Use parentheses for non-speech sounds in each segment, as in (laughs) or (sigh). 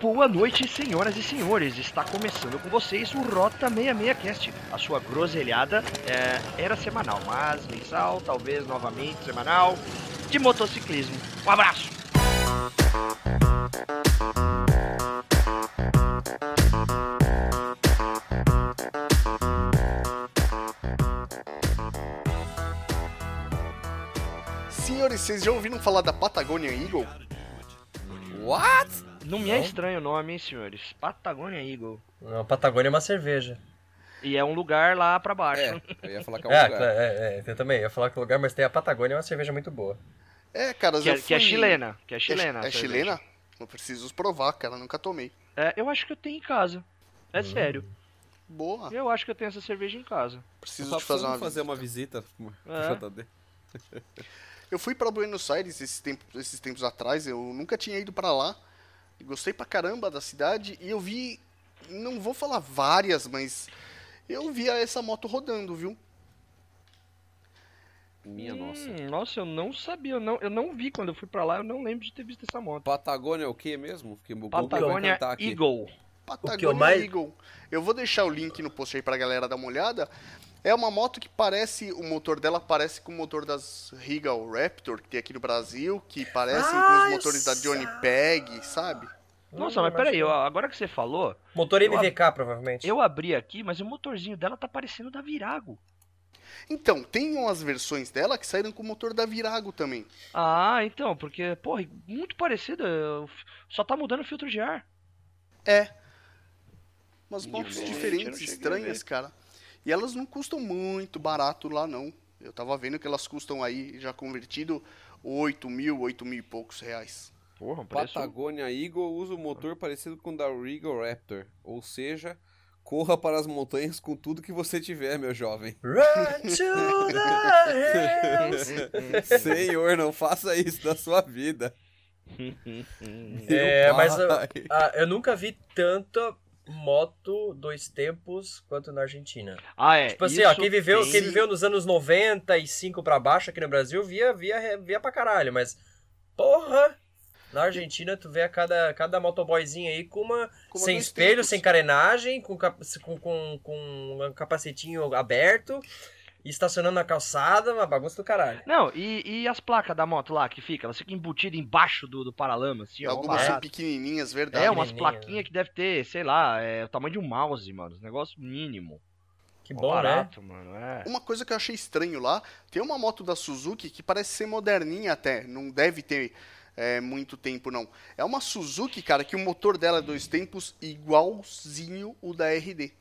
Boa noite, senhoras e senhores. Está começando com vocês o Rota 66 Cast. A sua groselhada é, era semanal, mas mensal, talvez novamente semanal, de motociclismo. Um abraço! Senhores, vocês já ouviram falar da Patagonia Eagle? What? Não me é estranho o nome, hein, senhores? Patagonia Eagle. Não, Patagônia é uma cerveja. E é um lugar lá pra baixo. É, eu ia falar que é um (laughs) É, lugar. é, é, eu também. Eu ia falar que o lugar, mas tem a Patagônia, é uma cerveja muito boa. É, cara, Que, eu é, que é fui- chilena. Que é É, chilena. é cerveja. chilena? Não preciso provar, cara, nunca tomei. É, eu acho que eu tenho em casa. É sério. Boa, Eu acho que eu tenho essa cerveja em casa. preciso te fazer uma, fazer uma visita pro É. (laughs) JD. Eu fui pra Buenos Aires esses tempos, esses tempos atrás, eu nunca tinha ido pra lá. E Gostei pra caramba da cidade e eu vi, não vou falar várias, mas eu vi essa moto rodando, viu? Minha nossa. Hum, nossa, eu não sabia. Eu não, eu não vi quando eu fui pra lá. Eu não lembro de ter visto essa moto. Patagônia é o que mesmo? Que o Google vai Patagônia aqui. Eagle. Patagonia mais- Eagle. Eu vou deixar o link no post aí pra galera dar uma olhada. É uma moto que parece, o motor dela parece com o motor das Regal Raptor que tem aqui no Brasil, que parecem Ah, com os eu motores da. Johnny Peg, sabe? Nossa, mas peraí, eu- agora que você falou, Motor eu- MVK, provavelmente. eu abri aqui, mas o motorzinho dela tá parecendo da Virago. Então, tem umas versões dela que saíram com o motor da Virago também. Ah, então, porque, porra, muito parecida. Só tá mudando o filtro de ar. É. Umas motos diferentes, estranhas, cara. E elas não custam muito barato lá, não. Eu tava vendo que elas custam aí, já convertido, 8 mil, 8 mil e poucos reais. Porra, um preço... Patagônia Eagle usa um motor parecido com o da Regal Raptor. Ou seja, corra para as montanhas com tudo que você tiver, meu jovem. Run to the hills. (laughs) Senhor, não faça isso da sua vida. (laughs) É, mas eu, pai. ah, eu nunca vi tanta moto dois tempos quanto na Argentina. Ah, é. Tipo assim, ó, quem viveu, tem- quem viveu nos anos 95 pra baixo aqui no Brasil via, via, via pra caralho, mas porra! Na Argentina tu vê a cada, cada motoboyzinho aí com uma Com sem espelho, tempos. sem carenagem, com, com, com, com um capacetinho aberto, e estacionando na calçada, uma bagunça do caralho. Não, e, e as placas da moto lá que fica? Elas ficam embutidas embaixo do, do paralama, assim, ó. Algumas são pequenininhas, verdade. É, umas plaquinhas que deve ter, sei lá, é o tamanho de um mouse, mano. Esse negócio mínimo. Que Mó bom, né? barato, mano. É. Uma coisa que eu achei estranho lá, tem uma moto da Suzuki que parece ser moderninha até, não deve ter é, muito tempo não. É uma Suzuki, cara, que o motor dela é dois tempos igualzinho o da RD.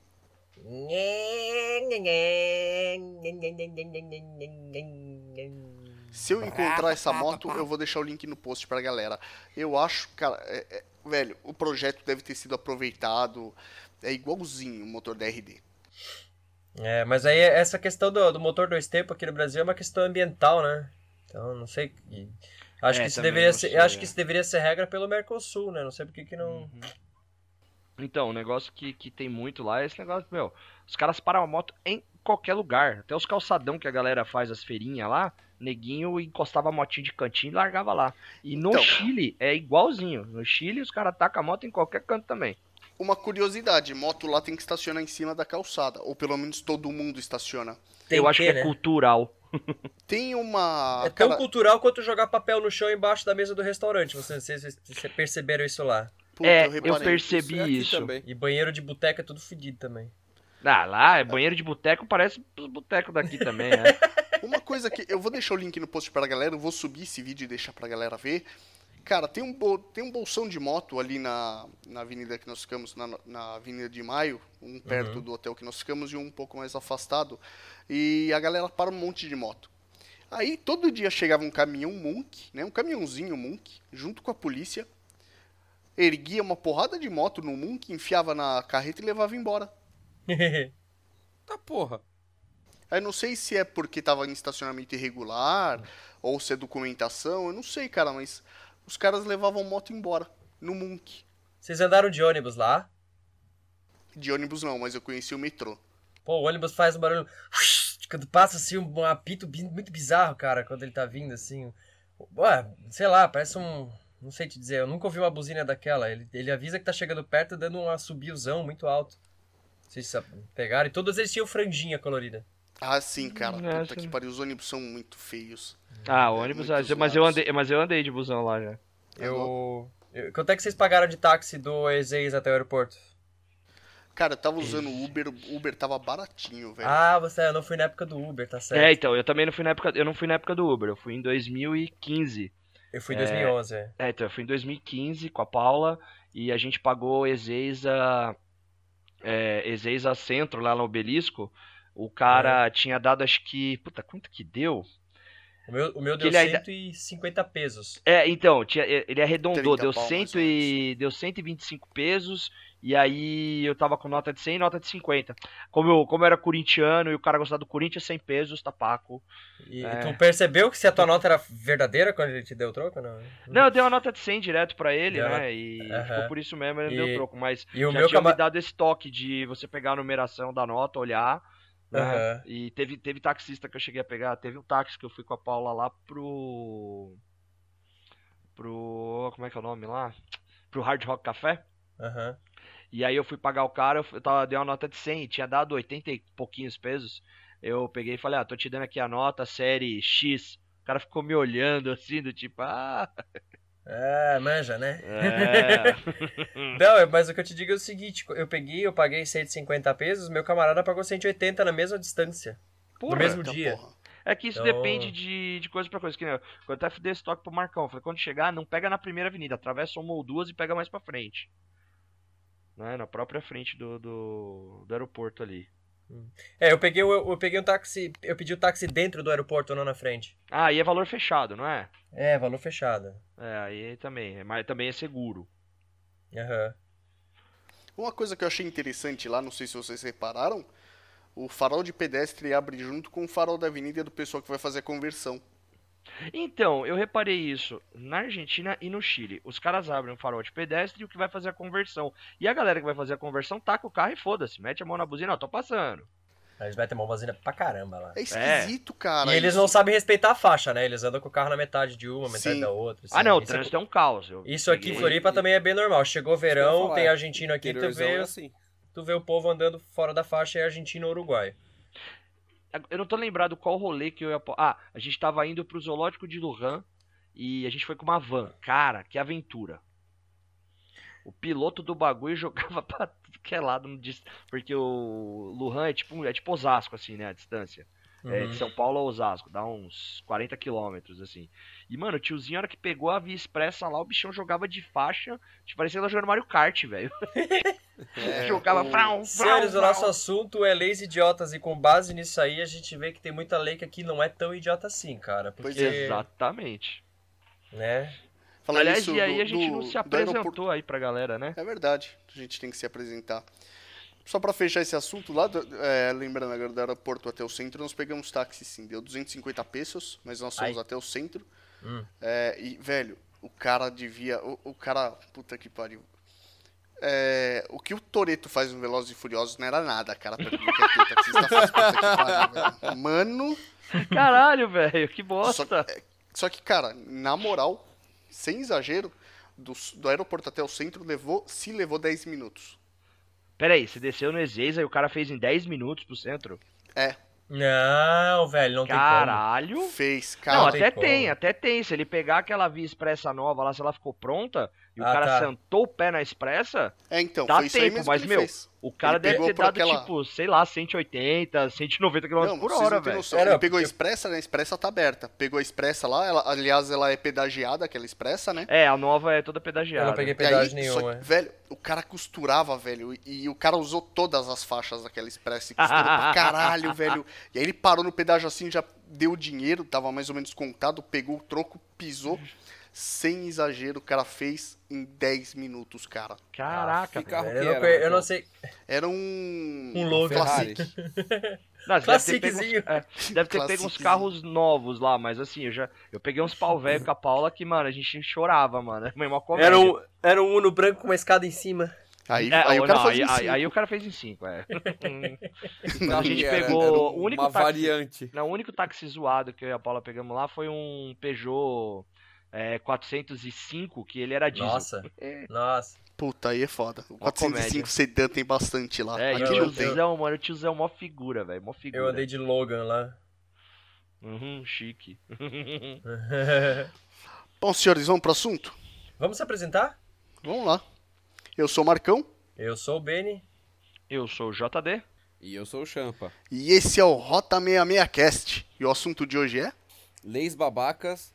Se eu encontrar essa moto, eu vou deixar o link no post pra galera. Eu acho, cara, é- é- velho, o projeto deve ter sido aproveitado, é igualzinho o motor da RD. É, mas aí essa questão do, do motor dois tempos aqui no Brasil é uma questão ambiental, né? Então, não sei. Acho É, que isso deveria ser, sei, acho é. que isso deveria ser regra pelo Mercosul, né? Não sei por que que não. Então, o negócio que, que tem muito lá é esse negócio, meu. Os caras param a moto em qualquer lugar. Até os calçadão que a galera faz as feirinhas lá, neguinho encostava a motinha de cantinho e largava lá. E no Então. Chile é igualzinho. No Chile os caras tacam a moto em qualquer canto também. Uma curiosidade, moto lá tem que estacionar em cima da calçada, ou pelo menos todo mundo estaciona. Tem Eu acho que que, é né? cultural. (laughs) Tem uma. É tão cara, cultural quanto jogar papel no chão embaixo da mesa do restaurante. Vocês, vocês, vocês perceberam isso lá. Puta, é, eu, percebi é isso. também. E banheiro de boteca é tudo fedido também. Ah, lá, é banheiro de boteco, parece os botecos daqui também, né? (laughs) Uma coisa que. Eu vou deixar o link no post pra galera, eu vou subir esse vídeo e deixar pra galera ver. Cara, tem um, bol- tem um bolsão de moto ali na, na avenida que nós ficamos, na, na Avenida de Maio, um perto do hotel que nós ficamos e um um pouco mais afastado. E a galera para um monte de moto. Aí todo dia chegava um caminhão Munk, né? Um caminhãozinho Munk, junto com a polícia. Erguia uma porrada de moto no Munk, enfiava na carreta e levava embora. (laughs) Tá porra. Aí não sei se é porque tava em estacionamento irregular ou se é documentação, eu não sei, cara, mas os caras levavam moto embora no Munk. Vocês andaram de ônibus lá? De ônibus não, mas eu conheci o metrô. Pô, o ônibus faz um barulho. Quando passa assim, um apito muito bizarro, cara, quando ele tá vindo assim. Ué, sei lá, parece um. Não sei te dizer, eu nunca ouvi uma buzina daquela. Ele, ele avisa que tá chegando perto, dando um assobiozão muito alto. Não sei se sa- pegaram. E todos eles tinham franjinha colorida. Ah, sim, cara. É, Puta sim. que pariu. Os ônibus são muito feios. Ah, o É, ônibus, muito mas eu, andei, mas eu andei de busão lá já. Tá Eu, eu- Quanto é que vocês pagaram de táxi do Ezeis até o aeroporto? Cara, eu tava usando o Uber, o Uber tava baratinho, velho. Ah, você, eu não fui na época do Uber, tá certo. É, então, eu também não fui na época, eu não fui na época do Uber, eu fui em 2015. Eu fui em 2011, é. É, então, eu fui em 2015 com a Paula e a gente pagou Ezeiza, é, Ezeiza Centro lá no Obelisco. O cara tinha dado, acho que. Puta, quanto que deu? O meu, o meu deu ele ainda- 150 pesos. É, então, tinha, ele arredondou, 30 deu, pau, mais 100 ou e, deu 125 pesos, e aí eu tava com nota de 100 e nota de 50. Como eu, como eu era corintiano e o cara gostava do Corinthians, 100 pesos, tapaco. E, É. e tu percebeu que se a tua nota era verdadeira quando ele te deu o troco? Não. Não, eu dei uma nota de 100 direto pra ele, né, e Aham. ficou por isso mesmo, ele E- deu troco, mas E o já meu tinha me dado esse toque de você pegar a numeração da nota, olhar, né, Aham. e teve, teve taxista que eu cheguei a pegar, teve um táxi que eu fui com a Paula lá pro... pro... como é que é o nome lá? Pro Hard Rock Café. Aham. E aí eu fui pagar o cara, eu tava, dei uma nota de 100, tinha dado 80 e pouquinhos pesos. Eu peguei e falei, ah, tô te dando aqui a nota, série X. O cara ficou me olhando assim, do tipo, ah, É, manja, né? é. (laughs) Não, é- mas o que eu te digo é o seguinte: eu peguei, eu paguei 150 pesos, meu camarada pagou 180 na mesma distância. Porra. no mesmo Eita dia. porra. É que isso Então- depende de, de coisa pra coisa. Que nem eu, eu até dei esse toque pro Marcão. eu Falei, quando chegar, não pega na primeira avenida, atravessa uma ou duas e pega mais pra frente. Né? Na própria frente do, do, do aeroporto ali. É, eu peguei, o- eu, peguei um táxi, eu pedi o táxi dentro do aeroporto, não na frente. Ah, e é valor fechado, não é? É, valor fechado. É, aí também. é- Mas também é seguro. Aham. Uma coisa que eu achei interessante lá, não sei se vocês repararam, o farol de pedestre abre junto com o farol da avenida do pessoal que vai fazer a conversão. Então, eu reparei isso na Argentina e no Chile. Os caras abrem um farol de pedestre e o que vai fazer a conversão. E a galera que vai fazer a conversão taca o carro e foda-se. Mete a mão na buzina, ó, tô passando. Eles metem uma buzina pra caramba lá. É esquisito, cara. E eles isso. não sabem respeitar a faixa, né? Eles andam com o carro na metade de uma, metade Sim. da outra. assim. ah, não, o Isso, trânsito é um caos. eu isso aqui em Floripa também é bem normal. Chegou verão, falar, tem é. argentino aqui, tu vê, é assim. tu vê o povo andando fora da faixa, é argentino ou uruguaio. Eu não tô lembrado qual rolê que eu ia. Ah, a gente tava indo pro zoológico de Lujan e a gente foi com uma van. Cara, que aventura. O piloto do bagulho (laughs) jogava pra tudo que é lado, porque o Lujan é tipo, é tipo Osasco, assim, né, a distância. É, Uhum. de São Paulo a Osasco, dá uns 40 quilômetros, assim. E, mano, o tiozinho, a hora que pegou a Via Expressa lá, o bichão jogava de faixa, tipo, parecia ela jogando Mario Kart, velho. (laughs) É, jogava o- frau, frau, Senhores, o nosso assunto é leis idiotas e com base nisso aí a gente vê que tem muita lei que aqui não é tão idiota assim, cara. Porque, Pois é. Exatamente. né? Falar Aliás, nisso e aí do- a gente do- não se do aeroporto- apresentou aí pra galera, né? É verdade, a gente tem que se apresentar. Só pra fechar esse assunto lá, do- é, lembrando agora do aeroporto até o centro, nós pegamos táxi sim, deu 250 pesos, mas nós fomos Ai. até o centro. Hum. É, e, velho, o cara devia. O, o cara. Puta que pariu. É, o que o Toreto faz no Velozes e Furiosos não era nada, cara, perto do que aquele taxista faz. Puta que pariu, velho. Mano. Caralho, velho, que Só, bosta. é, só que, cara, na moral, sem exagero, do, do aeroporto até o centro levou, se levou 10 minutos. Pera aí, você desceu no Ezeiza e o cara fez em 10 minutos pro centro? É, Não, velho, não tem Caralho. fez, Não, cara. até tem tem, como. até tem. Se ele pegar aquela via expressa nova lá, se ela ficou pronta, e o Ah, cara tá. sentou o pé na expressa, É, então, dá aí tempo, mas, meu, fez. o cara Ele deve pegou ter dado, aquela- tipo, sei lá, 180, 190 km Não, por hora, velho. Ele pegou a expressa, né? A expressa tá aberta. Pegou a expressa lá, ela, aliás, ela é pedagiada, aquela expressa, né? É, a nova é toda pedagiada. Eu não peguei aí, pedágio só nenhum, que, é. velho, o cara costurava, velho, e, e o cara usou todas as faixas daquela expressa e costurou pra (laughs) caralho, velho. E aí ele parou no pedágio assim, já deu o dinheiro, tava mais ou menos contado, pegou o troco, pisou. Sem exagero, o cara fez em 10 minutos, cara. Caraca, Que carro que não, era, eu não sei. Era um. Um Logan. Ferrari. (laughs) Não, você deve ter pego uns- Classiczinho. é, deve ter pego uns Classiczinho. carros novos lá, mas assim, eu já eu peguei uns pau velho com a Paula que, mano, a gente chorava, mano. É uma comédia. Era um, era um Uno branco com uma escada em cima. Aí, É, aí o cara não, aí, em aí- o cara fez em 5, é. (laughs) Não, a gente era- pegou era o único uma táxi- variante. Não, o único táxi zoado que eu e a Paula pegamos lá foi um Peugeot é, 405, que ele era diesel. Nossa, É, nossa. Puta, aí é foda. O Uma 405 sedã tem bastante lá. é e Aqui o não tem. tiozão, mano, o tiozão é mó figura, velho, mó figura. Eu andei de Logan lá. Uhum, chique. (laughs) (laughs) Bom, senhores, vamos pro assunto? Vamos se apresentar? Vamos lá. Eu sou o Marcão Eu sou o Benny. Eu sou o JD. E eu sou o Champa. e esse é o Rota 66 Cast. E o assunto de hoje é? Leis babacas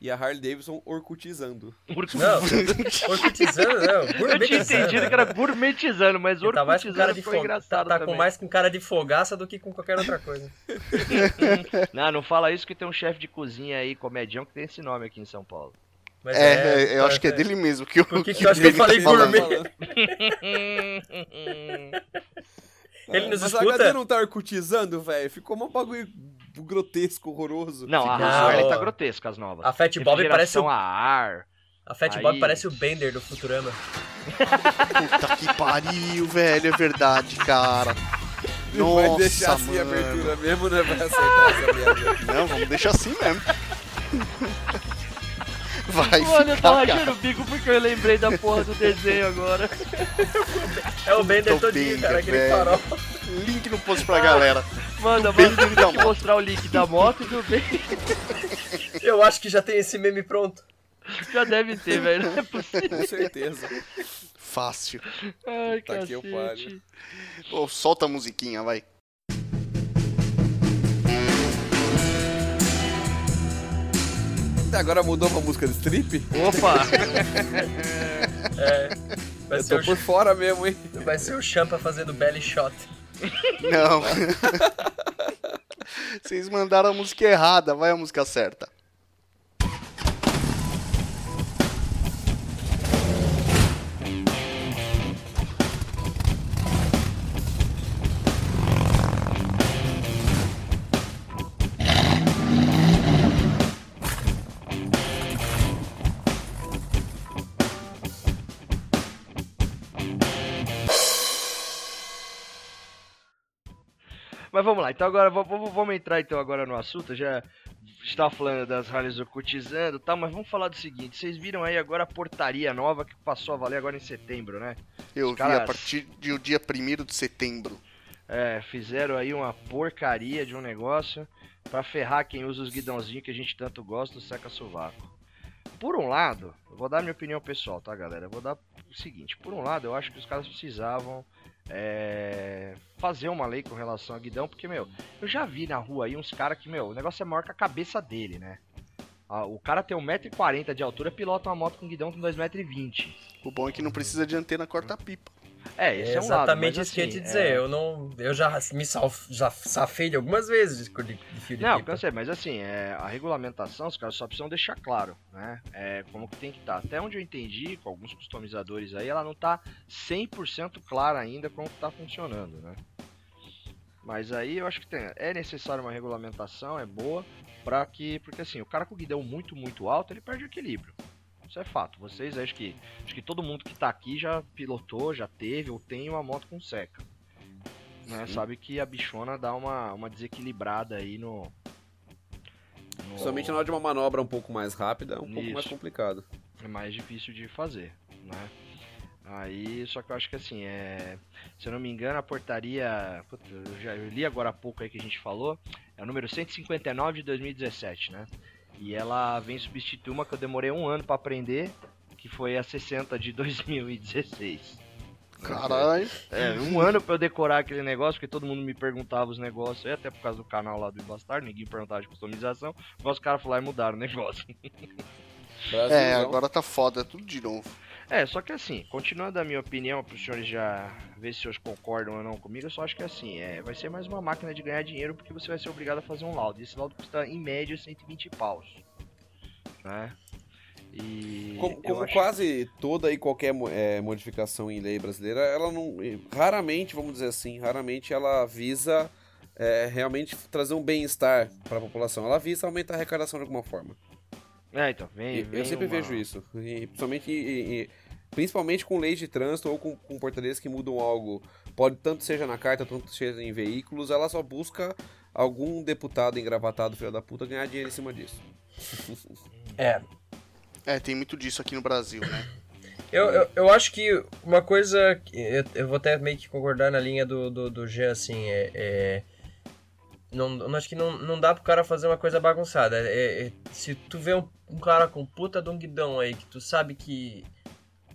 e a Harley Davidson orcutizando. Não, (laughs) orcutizando, não. Eu tinha entendido que era gourmetizando, mas Ele tá mais com cara orcutizando de foi fo... tá, engraçado tá com mais com cara de fogaça do que com qualquer outra coisa. (laughs) Não, não fala isso que tem um chefe de cozinha aí, comedião, que tem esse nome aqui em São Paulo. Mas É, eu acho que é dele mesmo. Que Por que que eu acho que eu ele tá falei falando. gourmet? (laughs) Ele nos Mas a escuta? HD não tá orcutizando, velho. Ficou um bagulho grotesco, horroroso. Não, a Não. Harley tá grotesca, as novas. A Fat Bob parece o, a ar. a Fat Aí- Bob parece o Bender do Futurama. Puta que pariu, velho. É verdade, cara. Não vai Nossa, deixar assim a mano. abertura mesmo, né? Vai acertar essa merda. Não, vamos deixar assim mesmo. Vai Mano, eu tô ficar, rachando cara. o bico porque eu lembrei da porra do desenho agora. É o Bender todinho, cara, aquele farol. Link no post pra galera. Manda, manda dele da te moto. mostrar o link da moto e do bem. (laughs) Eu acho que já tem esse meme pronto. Já deve ter, velho. Não é possível. Com certeza. Fácil. Ai, Tá que eu cacete. Ô, solta a musiquinha, vai. Até agora mudou pra música de strip? Opa! (laughs) É, vai, Eu ser tô o, por fora mesmo, hein? vai ser o Champa fazendo belly shot. Não. (laughs) Vocês mandaram a música errada, vai a música certa. Mas vamos lá, então agora vamos entrar então agora no assunto. Já estava falando das rallies occultizando e tal, mas vamos falar do seguinte: vocês viram aí agora a portaria nova que passou a valer agora em setembro, né? Eu Os vi caras- a partir do dia 1 de setembro. É, fizeram aí uma porcaria de um negócio pra ferrar quem usa os guidãozinhos que a gente tanto gosta do seca-sovaco. Por um lado, eu vou dar minha opinião pessoal, tá, galera? Eu vou dar o seguinte: por um lado, eu acho que os caras precisavam é, fazer uma lei com relação a guidão, porque, meu, eu já vi na rua aí uns caras que, meu, o negócio é maior que a cabeça dele, né? O cara tem 1,40m de altura, pilota uma moto com guidão com 2,20m. O bom é que não precisa de antena corta-pipa. É, esse É é, um lado. exatamente mas, isso que eu ia assim, te dizer. é- Eu não. Eu já me sal, já safei de algumas vezes de, de, de fio de Não, pipa. cansei, mas assim, é, a regulamentação, os caras só precisam deixar claro, né? É, como que tem que estar. Até onde eu entendi, com alguns customizadores aí, ela não tá 100% clara ainda como que tá funcionando, né? Mas aí eu acho que tem, é necessário uma regulamentação, é boa, pra que. Porque assim, o cara com o guidão muito, muito alto, ele perde o equilíbrio. Isso é fato. Vocês, acho que. Acho que todo mundo que tá aqui já pilotou, já teve ou tem uma moto com seca. Né? Sabe que a bichona dá uma, uma desequilibrada aí no. no- Somente na hora de uma manobra um pouco mais rápida, é um pouco Isso. mais complicado. é mais difícil de fazer, né? Aí, só que eu acho que assim, é, se eu não me engano, a portaria, puta, eu já eu li agora há pouco aí que a gente falou, é o número 159 de 2017, né? E ela vem substituir uma que eu demorei um ano pra aprender, que foi a 60 de (laughs) 2016. Caralho. É, um ano pra eu decorar aquele negócio, porque todo mundo me perguntava os negócios, aí, até por causa do canal lá do Bastardo, ninguém perguntava de customização, mas os caras falaram e mudaram o negócio. (laughs) É, agora tá foda, tudo de novo. É, só que assim, continuando a minha opinião, para os senhores já ver se os senhores concordam ou não comigo, eu só acho que assim, é, vai ser mais uma máquina de ganhar dinheiro porque você vai ser obrigado a fazer um laudo. E esse laudo custa em média 120 paus. Né? E. Como, como acho- quase toda e qualquer é, modificação em lei brasileira, ela não. Raramente, vamos dizer assim, raramente ela visa é, realmente trazer um bem-estar para a população. Ela visa aumentar a arrecadação de alguma forma. É, então, vem. Vem eu sempre uma- vejo isso. E, principalmente, e- e- principalmente com leis de trânsito ou com, com portarias que mudam algo. Pode tanto seja na carta, tanto seja em veículos, ela só busca algum deputado engravatado, filho da puta, ganhar dinheiro em cima disso. É. É, tem muito disso aqui no Brasil, né? (laughs) Eu, eu, eu acho que uma coisa. Eu, eu vou até meio que concordar na linha do, do, do Jean, assim, é. é- não, acho que não, não dá pro cara fazer uma coisa bagunçada. É- é- se tu vê um, um cara com puta de um guidão aí, que tu sabe que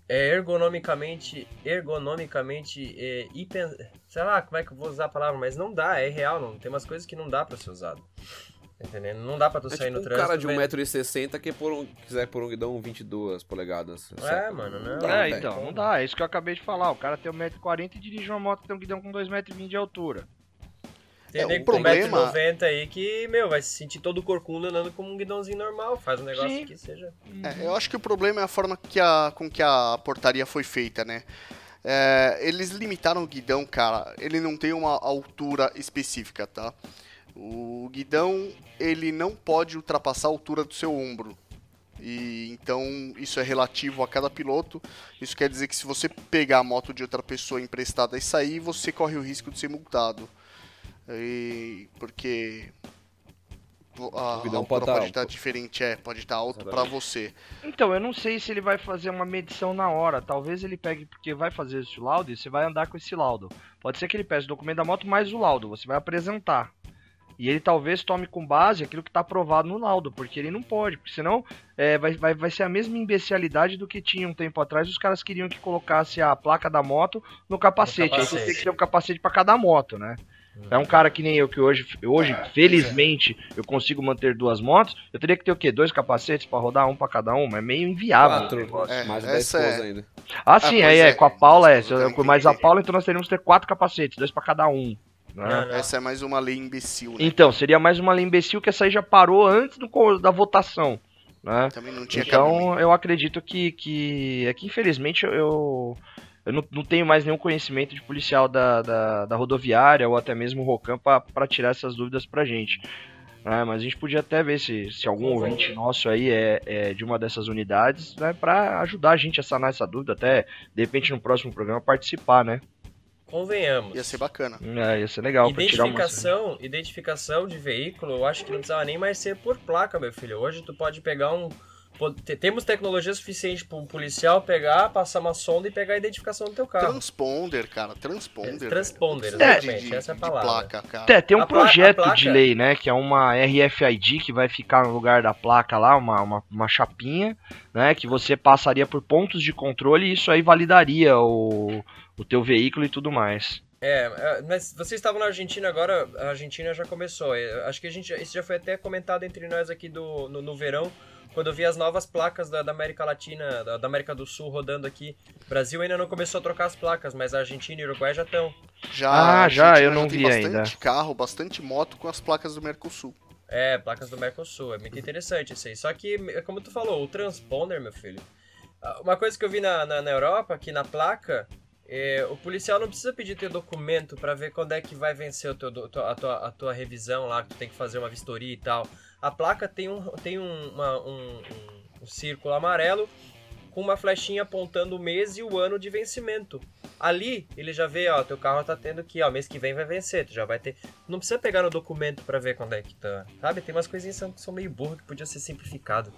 é ergonomicamente. Ergonomicamente. É, hiper, sei lá como é que eu vou usar a palavra, mas não dá, é real. Não, tem umas coisas que não dá pra ser usado. Tá Entendendo? Não dá pra tu É sair tipo no um trânsito. cara de vendo- 1,60m que por um, quiser por um guidão 22 polegadas. É, saca? mano, não. dá, É, então, não dá. É isso que eu acabei de falar. O cara tem 1,40m e dirige uma moto que tem um guidão com 2,20m de altura. Tem É, nego com problema- 1,90m aí que, meu, vai se sentir todo corcunda andando como um guidãozinho normal. Faz um negócio Sim. que seja. É, eu acho que o problema é a forma que a, com que a portaria foi feita, né? É, eles limitaram o guidão, cara. Ele não tem uma altura específica, tá? O guidão, ele não pode ultrapassar a altura do seu ombro. E então isso é relativo a cada piloto. Isso quer dizer que se você pegar a moto de outra pessoa emprestada e sair, você corre o risco de ser multado. E- porque a, O guidão a pode altura tá pode estar alto. diferente, é, pode estar alto para você. Então, eu não sei se ele vai fazer uma medição na hora. Talvez ele pegue, porque vai fazer esse laudo e você vai andar com esse laudo. Pode ser que ele peça o documento da moto mais o laudo. Você vai apresentar. E ele talvez tome com base aquilo que está aprovado no laudo, porque ele não pode, porque senão é, vai, vai, vai ser a mesma imbecilidade do que tinha um tempo atrás. Os caras queriam que colocasse a placa da moto no capacete. Aí você capacete. tem que ter um capacete para cada moto, né? É um cara que nem eu, que hoje, hoje felizmente, eu consigo manter duas motos. Eu teria que ter o quê? Dois capacetes pra rodar, um pra cada um? Mas é meio inviável. Quatro. É, mais de 10 essa é- ainda. Ah, sim, pois aí é, é. com a Paula é. Mas a Paula, então nós teríamos que ter quatro capacetes, dois pra cada um. né? Não. Essa é mais uma lei imbecil, né? Então, seria mais uma lei imbecil que essa aí já parou antes do, da votação. Né? Também não tinha cabimento. Então, eu acredito que, que é que infelizmente eu, eu não, não tenho mais nenhum conhecimento de policial da, da, da rodoviária ou até mesmo o Rocan para tirar essas dúvidas pra gente. né? mas a gente podia até ver se, se algum ouvinte nosso aí é, é de uma dessas unidades, né, para ajudar a gente a sanar essa dúvida, até de repente no próximo programa participar, né? Convenhamos. Ia ser bacana. É, ia ser legal tirar uma. Identificação, identificação de veículo, eu acho que não precisava nem mais ser por placa, meu filho. Hoje tu pode pegar um. Temos tecnologia suficiente para um policial pegar, passar uma sonda e pegar a identificação do teu carro. Transponder, cara. Transponder. É, transponder, exatamente, de- essa é a de palavra. placa, cara. É, tem um a projeto placa- de lei, né? Que é uma RFID que vai ficar no lugar da placa lá, uma, uma, uma chapinha, né? Que você passaria por pontos de controle e isso aí validaria o, o teu veículo e tudo mais. É, é, mas vocês estavam na Argentina agora, a Argentina já começou. É, Acho que a gente, isso já foi até comentado entre nós aqui do, no, no verão, quando eu vi as novas placas da, da América Latina, da, da América do Sul rodando aqui. O Brasil ainda não começou a trocar as placas, mas a Argentina e o Uruguai já estão. Já, Ah, já, eu não vi bastante ainda. carro, bastante moto com as placas do Mercosul. É, placas do Mercosul, é muito interessante isso aí. Só que, é como tu falou, o transponder, meu filho. ah, Uma coisa que eu vi na, na, na Europa, aqui na placa, é, o policial não precisa pedir teu documento pra ver quando é que vai vencer o teu, a, tua, a tua revisão lá, que tu tem que fazer uma vistoria e tal. A placa tem um, tem um, uma- um, um- círculo amarelo com uma flechinha apontando o mês e o ano de vencimento. Ali, ele já vê, ó, teu carro tá tendo que, ó, mês que vem vai vencer, tu já vai ter... Não precisa pegar no documento pra ver quando é que tá, sabe? Tem umas coisinhas que são, que são meio burras que podia ser simplificado.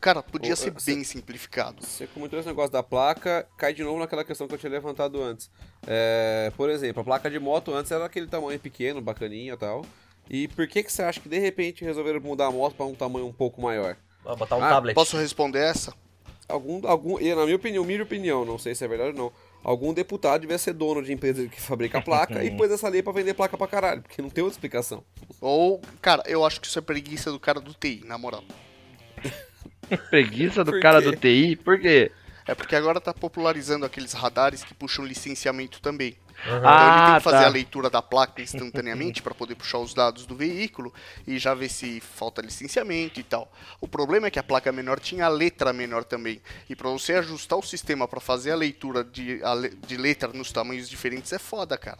Cara, podia Ô, ser você- bem simplificado. Você comentou esse negócio da placa, cai de novo naquela questão que eu tinha levantado antes. É, por exemplo, a placa de moto antes era aquele tamanho pequeno, bacaninha e tal. E por que, que você acha que de repente resolveram mudar a moto para um tamanho um pouco maior? Ó, botar um Ah, tablet. Posso responder essa? Algum, algum, e na minha opinião, minha opinião, não sei se é verdade ou não. Algum deputado devia ser dono de empresa que fabrica placa e (laughs) pôs essa lei pra vender placa pra caralho, porque não tem outra explicação. Ou, cara, eu acho que isso é preguiça do cara do TI, na moral. (laughs) Preguiça do cara do TI, por quê? É porque agora tá popularizando aqueles radares que puxam licenciamento também. Uhum. Então ele tem Ah, que fazer tá. a leitura da placa instantaneamente para poder puxar os dados do veículo e já ver se falta licenciamento e tal. O problema é que a placa menor tinha a letra menor também. E para você ajustar o sistema para fazer a leitura de, a le- de letra nos tamanhos diferentes é foda, cara.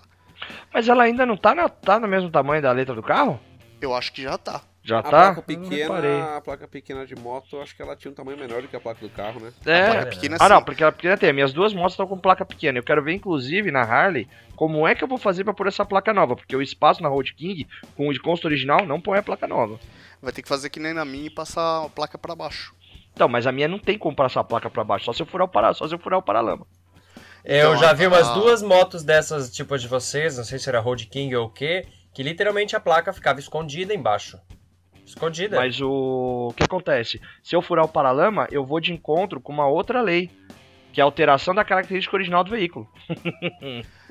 Mas ela ainda não tá, na, tá no mesmo tamanho da letra do carro? Eu acho que já tá. Já A tá? placa Não pequena, a placa pequena de moto, acho que ela tinha um tamanho menor do que a placa do carro, né? A É. placa pequena Ah, não, sim. porque ela pequena tem. Minhas duas motos estão com placa pequena. Eu quero ver, inclusive, na Harley, como é que eu vou fazer pra pôr essa placa nova. Porque o espaço na Road King, com o de consta original, não põe a placa nova. Vai ter que fazer que nem na minha e passar a placa para baixo. Então, mas a minha não tem como passar a placa pra baixo, só se eu furar o para, só se eu furar o paralama. Eu Então, já vi umas a- duas motos dessas, tipo de vocês, não sei se era Road King ou o quê, que literalmente a placa ficava escondida embaixo. Escondida. Mas o... o que acontece? Se eu furar o paralama, eu vou de encontro com uma outra lei, que é a alteração da característica original do veículo.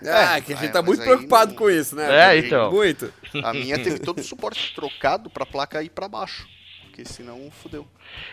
Ah, (laughs) que a gente é, tá muito preocupado não- com isso, né? É, então. Muito. A minha teve todo o suporte trocado pra placa ir pra baixo. Porque senão fudeu.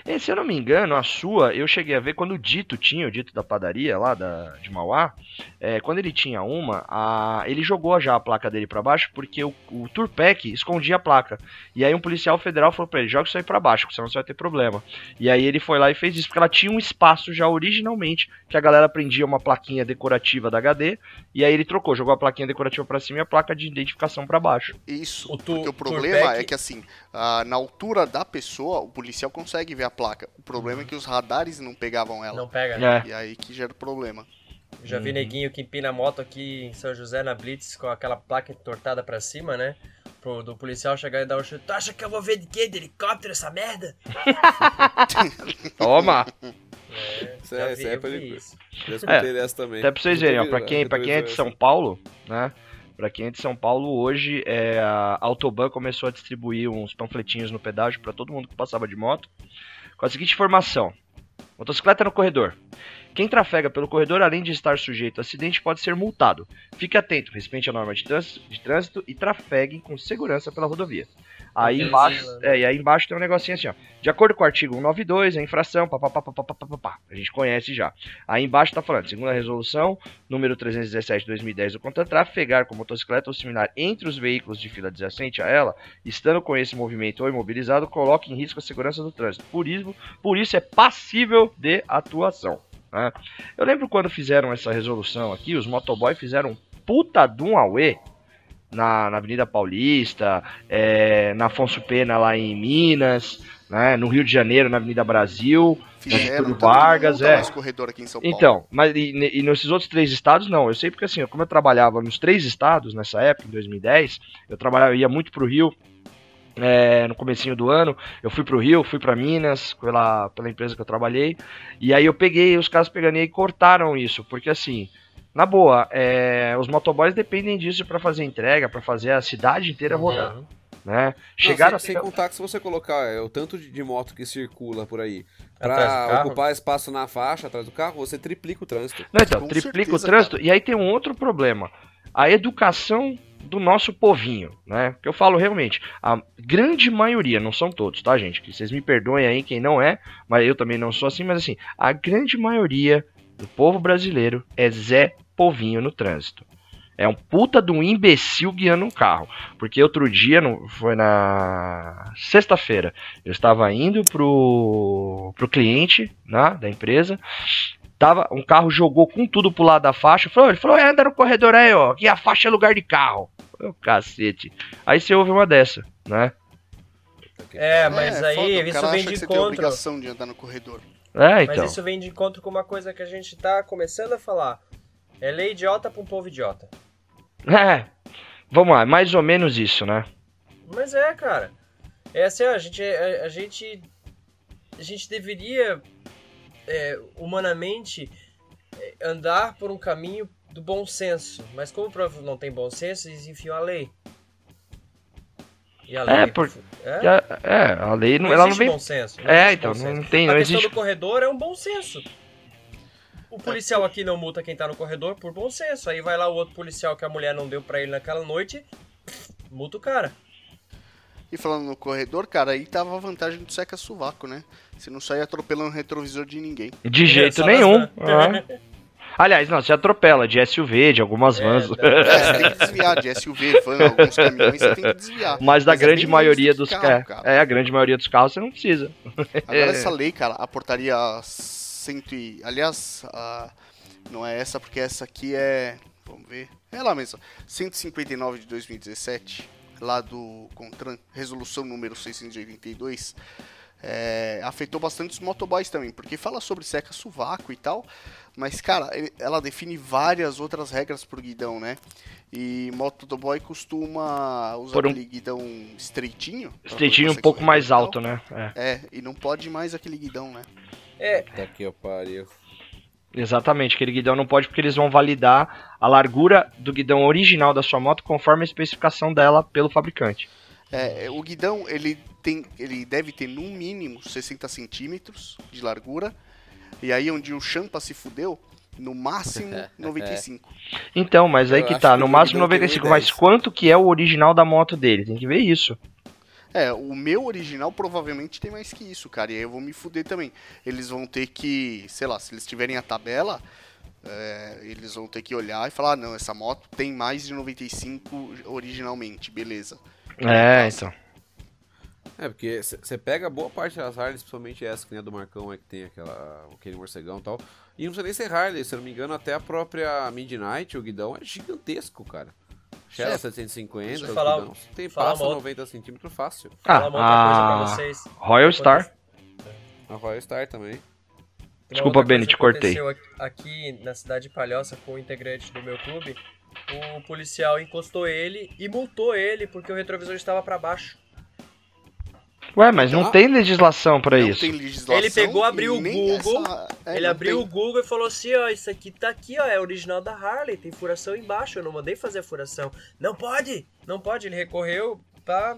E, se eu não me engano, a sua, eu cheguei a ver quando o Dito tinha, o Dito da padaria lá da, de Mauá, é, quando ele tinha uma, a, ele jogou já a placa dele pra baixo porque o, o Turpec escondia a placa. E aí um policial federal falou pra ele, joga isso aí pra baixo, senão você vai ter problema. E aí ele foi lá e fez isso, porque ela tinha um espaço já originalmente, que a galera prendia uma plaquinha decorativa da HD, e aí ele trocou, jogou a plaquinha decorativa pra cima e a placa de identificação pra baixo. Isso. O tu- porque o problema Turpec- é que assim, ah, na altura da pessoa, o policial consegue ver a placa. O problema é que os radares não pegavam ela. Não pega, né? É. E aí que gera o problema. Já vi neguinho que empina a moto aqui em São José na Blitz com aquela placa entortada pra cima, né? Pro, do policial chegar e dar um chute. Tu acha que eu vou ver de quê? De helicóptero essa merda? (laughs) Toma! Isso Já é, vi, isso é eu vi perigoso. isso. Já escutei dessa também. Até pra vocês verem, ó, pra quem, pra quem é de São Paulo, né? Pra quem é de São Paulo, hoje é, a Autoban começou a distribuir uns panfletinhos no pedágio pra todo mundo que passava de moto. Com a seguinte informação: motocicleta no corredor. Quem trafega pelo corredor, além de estar sujeito a acidente, pode ser multado. Fique atento, respeite a norma de trânsito, de trânsito e trafegue com segurança pela rodovia. Aí embaixo, é, e aí embaixo tem um negocinho assim, ó. De acordo com o artigo 192, a infração, papapá, papapá, papapá. A gente conhece já. Aí embaixo tá falando, segundo a resolução, número 317 de 2010 do Contra trafegar com motocicleta ou similar entre os veículos de fila adjacente a ela, estando com esse movimento ou imobilizado, coloque em risco a segurança do trânsito. Por isso, por isso é passível de atuação. né? Eu lembro quando fizeram essa resolução aqui, os motoboy fizeram um puta de um auê na, na Avenida Paulista, é, na Afonso Pena lá em Minas, né, no Rio de Janeiro, na Avenida Brasil, Fizeram. Tá todo mundo Vargas, tá é. então, mas e, e nesses outros três estados não. Eu sei porque assim, como eu trabalhava nos três estados nessa época, em 2010, eu trabalhava, ia muito pro Rio. é, no comecinho do ano, eu fui pro Rio, fui pra Minas, pela, pela empresa que eu trabalhei, e aí eu peguei, os caras pegando e cortaram isso, porque assim, na boa, é, os motoboys dependem disso pra fazer entrega, pra fazer a cidade inteira rodar, Uhum. né? Não, Chegaram sem, a sem contar que se você colocar é, o tanto de, de moto que circula por aí carro? ocupar espaço na faixa atrás do carro, você triplica o trânsito. Não, então, Com triplica certeza, o trânsito. E aí tem um outro problema. A educação do nosso povinho, né? Que eu falo realmente, a grande maioria, não são todos, tá, gente? Que vocês me perdoem aí quem não é, mas eu também não sou assim, mas assim, a grande maioria do povo brasileiro é Zé Povinho no trânsito. É um puta de um imbecil guiando um carro. Porque outro dia, no- foi na sexta-feira, eu estava indo pro, pro cliente né, da empresa. Tava, um carro jogou com tudo pro lado da faixa. Falou, ele falou, "É, anda no corredor aí, ó. Que a faixa é lugar de carro. Ô, cacete. Aí você ouve uma dessa, né? É, mas foda, aí isso cara vem acha de que você tem a encontro. obrigação de andar no corredor. É, então. Mas isso vem de encontro com uma coisa que a gente tá começando a falar. É lei idiota pra um povo idiota. É. Vamos lá, mais ou menos isso, né? Mas é, cara. É assim, ó, a gente. A, a gente. A gente deveria, é, humanamente, é, andar por um caminho do bom senso. Mas como o povo não tem bom senso, eles enfiam a lei. E a lei. É, por- É? Já- É, a lei não, Não ela não vem. bom senso. É, existe então, não, senso. não tem, A não questão existe. do corredor é um bom senso. O policial aqui não multa quem tá no corredor por bom senso. Aí vai lá o outro policial que a mulher não deu pra ele naquela noite, multa o cara. E falando no corredor, cara, aí tava a vantagem do seca-sovaco, né? Você não saía atropelando o retrovisor de ninguém. De jeito Só nenhum. Ah. (laughs) Aliás, não, você atropela de SUV, de algumas É, vans. É, você tem que desviar de SUV, van, alguns caminhões, você tem que desviar. Mas da Mas é grande bem maioria dos carros. É, a grande maioria dos carros você não precisa. Agora (laughs) essa lei, cara, a portaria cento e... Aliás, a- não é essa, porque essa aqui é... Vamos ver. É lá mesmo. 159 de 2017, lá do Contran, resolução número 682. é, afetou bastante os motoboys também, porque fala sobre seca sovaco e tal, mas cara, ele- ela define várias outras regras pro guidão, né? E motoboy costuma usar Por um- aquele guidão estreitinho. Estreitinho um pouco mais e tal. alto, né? É, É, e não pode mais aquele guidão, né? É, Tá aqui, ó, pariu. exatamente. Aquele guidão não pode porque eles vão validar a largura do guidão original da sua moto conforme a especificação dela pelo fabricante. É, o guidão, ele tem, ele deve ter no mínimo 60 centímetros de largura. E aí onde o Champa se fudeu, no máximo (laughs) 95. Então, mas aí Eu que tá, que no o máximo guidão tem 95, 1,10. mas quanto que é o original da moto dele? Tem que ver isso. É, o meu original provavelmente tem mais que isso, cara. E aí eu vou me fuder também. Eles vão ter que, sei lá, se eles tiverem a tabela, é, eles vão ter que olhar e falar, ah, não, essa moto tem mais de 95 originalmente, beleza. É, então. É, porque você pega boa parte das Harleys, principalmente essa que nem a do Marcão, é que tem aquela, aquele morcegão e tal. E não precisa nem ser Harley, se eu não me engano, até a própria Midnight, o guidão, é gigantesco, cara. Shella É. 750, Deixa eu o falar- guidão, tem, falar passa uma outra- 90 centímetros fácil. Ah, falar uma outra coisa pra a vocês. Royal Star. A Royal Star também. Desculpa, Benny, te cortei. Aqui na cidade de Palhoça com o integrante do meu clube, o policial encostou ele e multou ele porque o retrovisor estava para baixo. Ué, mas não Tá. tem legislação pra não isso. tem legislação. Ele pegou, abriu o Google, essa- é, ele não abriu tem. o Google e falou assim, ó, isso aqui tá aqui, ó, é original da Harley, tem furação embaixo, eu não mandei fazer a furação. Não pode, não pode, ele recorreu, tá,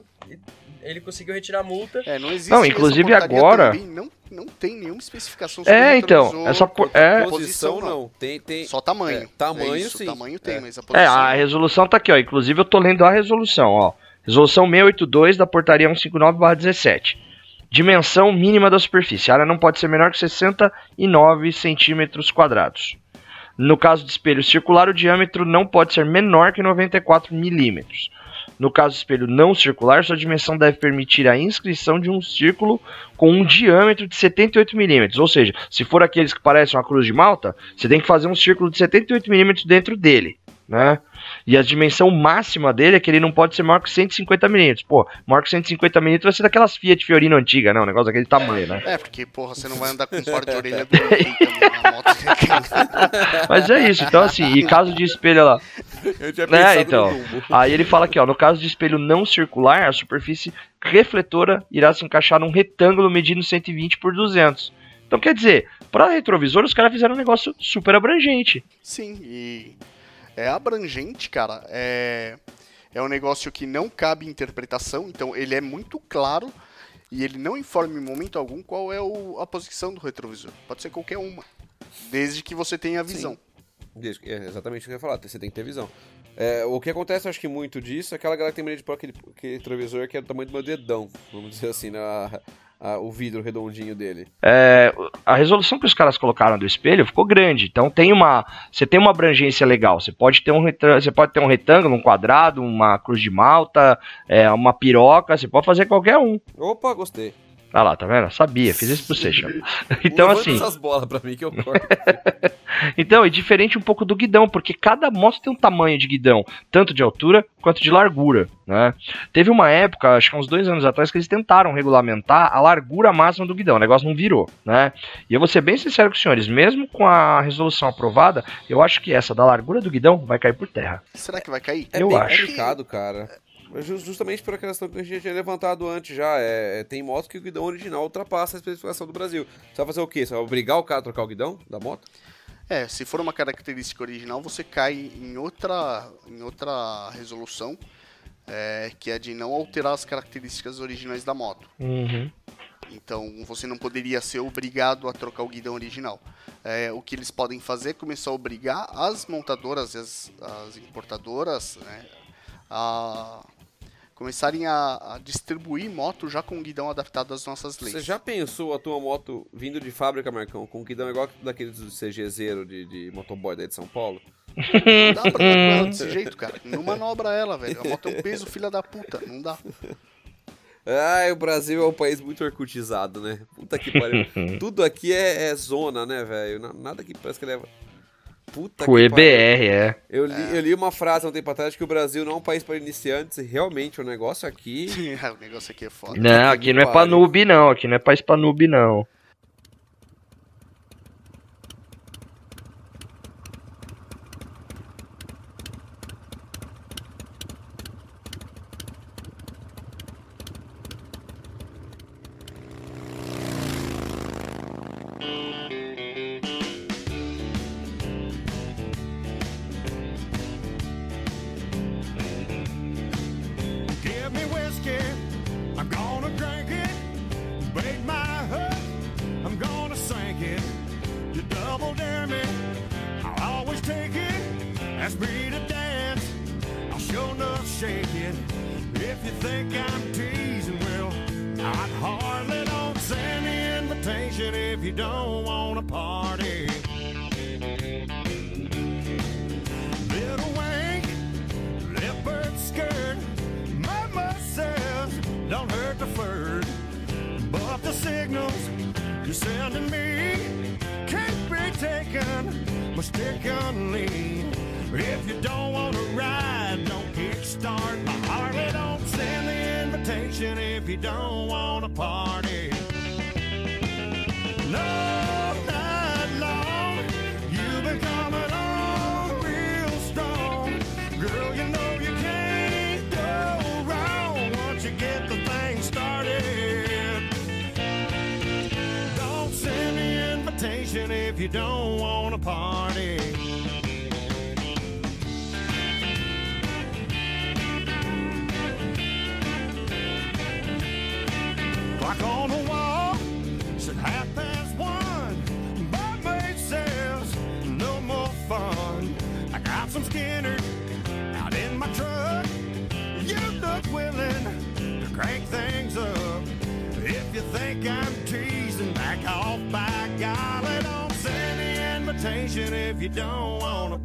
ele conseguiu retirar a multa. É, não existe Não, inclusive agora- também, não, não tem nenhuma especificação sobre É, então, essa por- é- Posição não, tem, tem... Só tamanho. É, tamanho, É isso, sim. Tamanho tem, É. mas a É, posição... a resolução tá aqui, ó. Inclusive eu tô lendo a resolução, ó. Resolução 682 da portaria 159/17. Dimensão mínima da superfície. A área não pode ser menor que 69 centímetros quadrados. No caso de espelho circular, o diâmetro não pode ser menor que 94 milímetros. No caso de espelho não circular, sua dimensão deve permitir a inscrição de um círculo com um diâmetro de 78 milímetros. Ou seja, se for aqueles que parecem uma cruz de malta, você tem que fazer um círculo de 78 milímetros dentro dele, né? E a dimensão máxima dele é que ele não pode ser maior que 150 milímetros. Pô, maior que 150 milímetros vai ser daquelas Fiat Fiorino antiga, né? Um negócio daquele tamanho, né? É, porque, porra, você não vai andar com um par de (laughs) orelha do na moto. (laughs) Mas é isso, então assim, e caso de espelho lá. Eu tinha É, pensado então. Aí ele fala aqui, ó, no caso de espelho não circular, a superfície refletora irá se encaixar num retângulo medindo 120 por 200. Então quer dizer, para retrovisor os caras fizeram um negócio super abrangente. Sim, e é abrangente, cara. É, é um negócio que não cabe interpretação, então ele é muito claro e ele não informa em momento algum qual é o- a posição do retrovisor. Pode ser qualquer uma, desde que você tenha a visão. Desde É exatamente o que eu ia falar, você tem que ter visão. É, o que acontece, acho que muito disso, é aquela galera que tem mania de pôr aquele, aquele retrovisor que é do tamanho do meu dedão, vamos dizer assim, né, a- o vidro redondinho dele. É, a resolução que os caras colocaram do espelho ficou grande, então tem uma, você tem uma abrangência legal. Você pode ter um, você pode ter um retângulo, um quadrado, uma cruz de malta, é, uma piroca, você pode fazer qualquer um. Opa, gostei. Ah lá, tá vendo? Sabia, fiz isso pro Seixas. (laughs) Então Levanta assim, essas bolas pra mim que eu (laughs) corto. Então, é diferente um pouco do guidão, porque cada moto tem um tamanho de guidão, tanto de altura quanto de largura, né? Teve uma época, acho que uns dois anos atrás, que eles tentaram regulamentar a largura máxima do guidão, o negócio não virou, né? E eu vou ser bem sincero com os senhores, mesmo com a resolução aprovada, eu acho que essa da largura do guidão vai cair por terra. Será que vai cair? É Eu bem acho. complicado, cara. Ju- Justamente por aquela questão que a gente tinha levantado antes já. É, é, tem motos que o guidão original ultrapassa a especificação do Brasil. Você vai fazer o quê? Você vai obrigar o cara a trocar o guidão da moto? É, se for uma característica original, você cai em outra, em outra resolução, é, que é de não alterar as características originais da moto. Uhum. Então você não poderia ser obrigado a trocar o guidão original. É, o que eles podem fazer é começar a obrigar as montadoras e as, as importadoras né, a começarem a, a distribuir moto já com o guidão adaptado às nossas leis. Você já pensou a tua moto vindo de fábrica, Marcão, com um guidão igual daqueles do CG Zero de, de motoboy daí de São Paulo? Não dá pra andar com ela desse jeito, cara. Não manobra ela, velho. A moto é um peso, filha da puta. Não dá. Ah, o Brasil é um país muito orcutizado, né? Puta que pariu. (laughs) Tudo aqui é, é zona, né, velho? Na- Nada que parece que leva. Puta Com o que EBR, pariu. é. Eu li, eu li uma frase há um tempo atrás que o Brasil não é um país para iniciantes e realmente o negócio aqui. (laughs) o negócio aqui é foda. Não, que aqui não é pra pariu. noob, não. Aqui não é pra pra noob, não. Mistakenly. If you don't want to ride, don't kickstart my Harley. Don't send the invitation if you don't want to party. On the wall said half past one. Barmaid says no more fun. I got some Skinner out in my truck. You look willing to crank things up. If you think I'm teasing, back off by golly. Don't send the invitation if you don't want to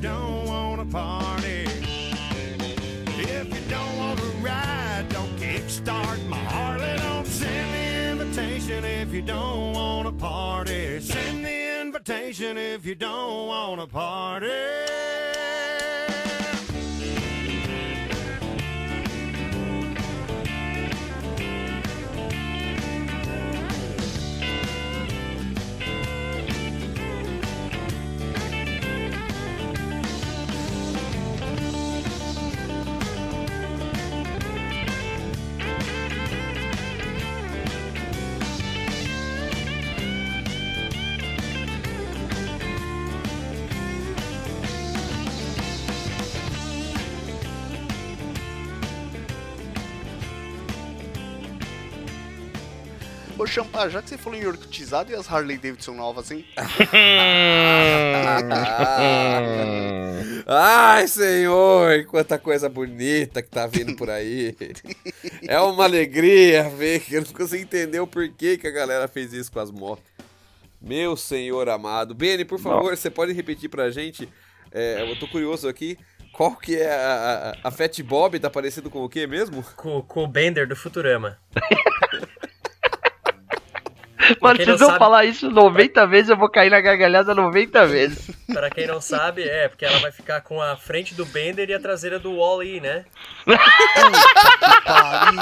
don't want to party. If you don't want to ride, don't kickstart my Harley. Don't send the invitation if you don't want to party. Send the invitation if you don't want to party. Ô, Champa, já que você falou em orcutizado e as Harley Davidson novas, hein? (laughs) Ai, senhor, quanta coisa bonita que tá vindo por aí. É uma alegria ver que eu não consigo entender o porquê que a galera fez isso com as motos. Meu senhor amado. Beni, por favor, você pode repetir pra gente? É, eu tô curioso aqui. Qual que é a, a, a Fat Bob? Tá parecido com o quê mesmo? Com, com o Bender do Futurama. (laughs) Mano, se não eu sabe- falar isso 90 vezes, eu vou cair na gargalhada 90 vezes. Pra quem não sabe, é, porque ela vai ficar com a frente do Bender e a traseira do Wall-E, né? Pariu,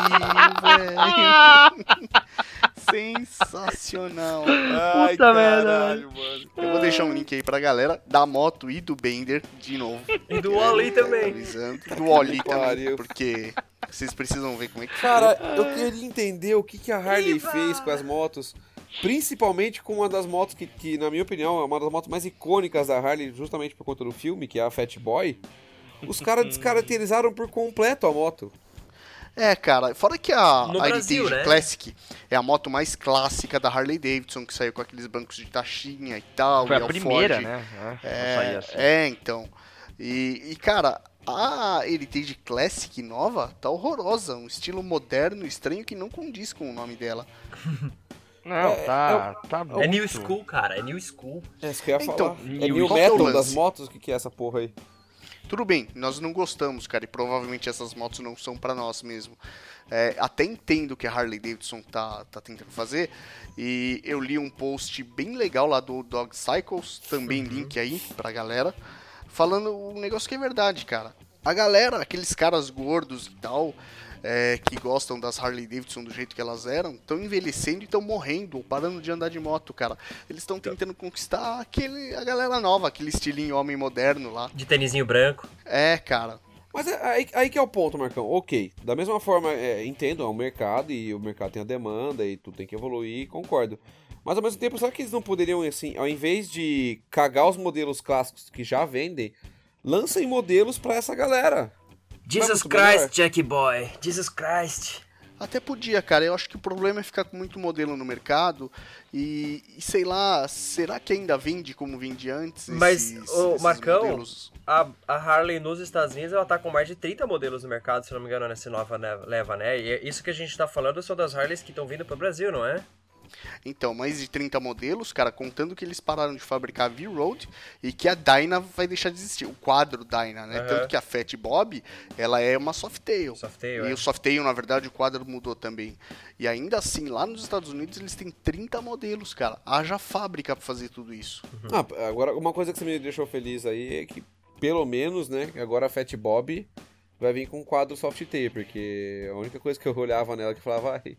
velho. (laughs) Sensacional. Ai, Puta merda, caralho, mano. Eu vou deixar um link aí pra galera da moto e do Bender de novo. E do Wall-E também. Avisando. Do Oli também, porque vocês precisam ver como é que Cara, eu queria entender o que, que a Harley fez com as motos. Principalmente com uma das motos que, que, na minha opinião, é uma das motos mais icônicas da Harley, justamente por conta do filme, que é a Fat Boy. Os caras (laughs) descaracterizaram por completo a moto. É, cara, fora que a, No a Brasil, Heritage né? Classic é a moto mais clássica da Harley Davidson, que saiu com aqueles bancos de taxinha e tal. Foi e a a primeira, Ford. né? É, É, assim. é, então. E, e, cara, a Heritage Classic nova tá horrorosa. Um estilo moderno, estranho, que não condiz com o nome dela. (laughs) Não, tá, tá muito... É new school, cara. É new school. É isso que eu ia Então, falar. É e New é o Metal das motos? O que, que é essa porra aí? Tudo bem, nós não gostamos, cara, e provavelmente essas motos não são pra nós mesmo. É, até entendo o que a Harley Davidson tá, tá tentando fazer, e eu li um post bem legal lá do Dog Cycles, também link aí pra galera, falando um negócio que é verdade, cara. A galera, aqueles caras gordos e tal, é, que gostam das Harley Davidson do jeito que elas eram, estão envelhecendo e estão morrendo, ou parando de andar de moto, cara. Eles estão tentando conquistar aquele, a galera nova, aquele estilinho homem moderno lá. De tênisinho branco. É, cara. Mas é aí, aí que é o ponto, Marcão. Ok, da mesma forma, é, entendo, é um mercado e o mercado tem a demanda e tudo tem que evoluir, concordo. Mas ao mesmo tempo, será que eles não poderiam, assim, ao invés de cagar os modelos clássicos que já vendem, lancem modelos pra essa galera? Jesus muito Christ, melhor. Jack Boy. Jesus Christ. Até podia, cara. Eu acho que o problema é ficar com muito modelo no mercado e, e sei lá, será que ainda vende como vendia antes? Mas, esses- esses Marcão, modelos? A, a Harley nos Estados Unidos, ela tá com mais de 30 modelos no mercado, se não me engano, nessa nova leva, né? E é isso que a gente tá falando são das Harleys que estão vindo pro Brasil, não é? Então, mais de 30 modelos, cara, contando que eles pararam de fabricar a V-Road e que a Dyna vai deixar de existir. O quadro Dyna, né? Aham. Tanto que a Fat Bob, ela é uma Softail. Softail, E é. o Softail, na verdade, o quadro mudou também. E ainda assim, lá nos Estados Unidos, eles têm 30 modelos, cara. Haja fábrica pra fazer tudo isso. Ah, agora, uma coisa que você me deixou feliz aí é que, pelo menos, né, agora a Fat Bob vai vir com um quadro soft tape, porque a única coisa que eu olhava nela que eu falava, ai,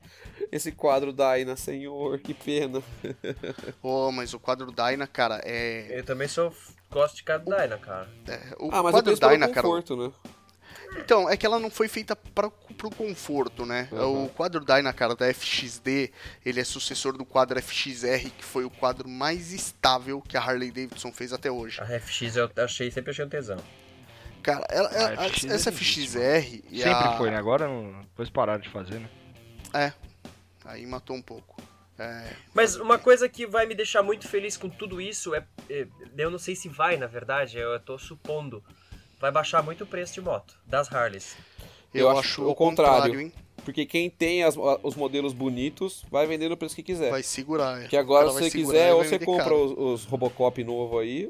esse quadro da Aina, senhor, que pena. (laughs) Oh, mas o quadro Dyna, cara, é. Eu também sou gosto de cada Dyna, cara. é- o Ah, mas eu quadro Dyna, cara. conforto, né? Então, é que ela não foi feita para pro conforto, né? Uhum. O quadro Dyna, cara, da FXD, ele é sucessor do quadro FXR, que foi o quadro mais estável que a Harley Davidson fez até hoje. A FX eu achei, sempre achei um tesão. Cara, ela, ela- A FX é essa difícil, FXR e Sempre a... foi, né? Agora não- depois pararam de fazer, né? É, aí matou um pouco. É, Mas uma coisa que vai me deixar muito feliz com tudo isso é. é, Eu não sei se vai, na verdade, eu tô supondo. Vai baixar muito o preço de moto, das Harleys. eu, Eu acho o contrário. contrário, hein? Porque quem tem as- os modelos bonitos vai vender no preço que quiser. Vai segurar. é. Que agora, se você quiser, ou você compra os, os Robocop novo aí,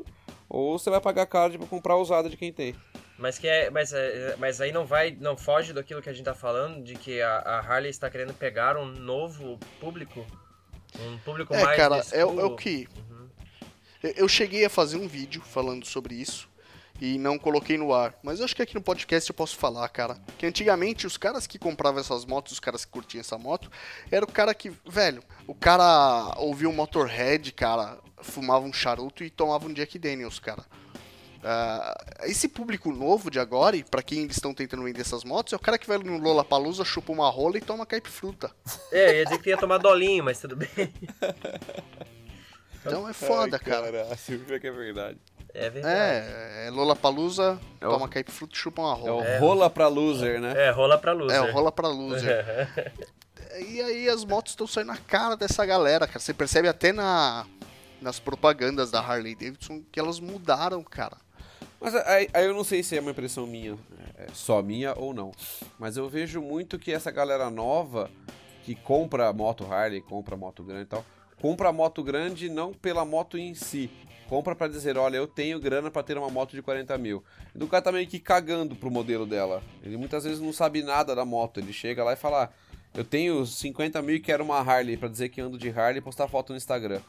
ou você vai pagar caro pra comprar usada de quem tem. Mas que é, mas, é- mas aí não vai, não foge daquilo que a gente tá falando de que a, a Harley está querendo pegar um novo público, um público É, mais cara, é, o- é o que. Eu- Eu cheguei a fazer um vídeo falando sobre isso e não coloquei no ar. Mas eu acho que aqui no podcast eu posso falar, cara. Que antigamente os caras que compravam essas motos, os caras que curtiam essa moto, era o cara que, velho, o cara ouvia um Motorhead, cara, fumava um charuto e tomava um Jack Daniels, cara. Ah, esse público novo de agora, e pra quem eles estão tentando vender essas motos, é o cara que vai no Lollapalooza, chupa uma rola e toma caipifruta. É, eu ia dizer que ia tomar dolinho, mas tudo bem. Então é foda, Ai, cara. Você vê que é verdade. É verdade. É, é Lollapalooza, É o- toma caipifruta e chupa uma É o rola. É. rola pra loser, né? É, rola pra luz. É, o rola pra loser. (laughs) e aí as motos estão saindo na cara dessa galera, cara. Você percebe até na, nas propagandas da Harley Davidson que elas mudaram, cara. Mas aí, aí eu não sei se é uma impressão minha, é só minha ou não. Mas eu vejo muito que essa galera nova que compra moto Harley, compra moto grande e tal, compra moto grande não pela moto em si. Compra pra dizer, olha, eu tenho grana pra ter uma moto de 40 mil. E o cara tá meio que cagando pro modelo dela. Ele muitas vezes não sabe nada da moto. Ele chega lá e fala, ah, eu tenho 50 mil e quero uma Harley pra dizer que ando de Harley e postar foto no Instagram.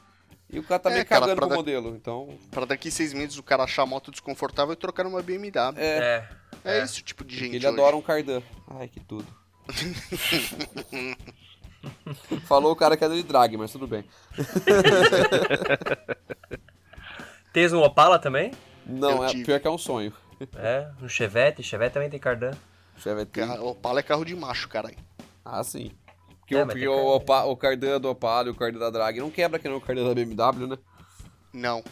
E o cara tá É, meio cara, cagando pro dar- modelo. Então, Pra daqui seis meses o cara achar a moto desconfortável e trocar numa BMW. É, É. é. esse o tipo de gente. Ele hoje. adora um cardan. Ai, que tudo. (laughs) Falou o cara que é de drag, mas tudo bem. (laughs) Tens um Opala também? Não, é pior que é um sonho. É, um Chevette. Chevette também tem cardan. Chevette. Opala é carro de macho, caralho. Ah, sim. Porque, É, o, porque o. Opa- o cardan do Opala e o cardan da drag não quebra que nem o cardan da BMW, né? Não.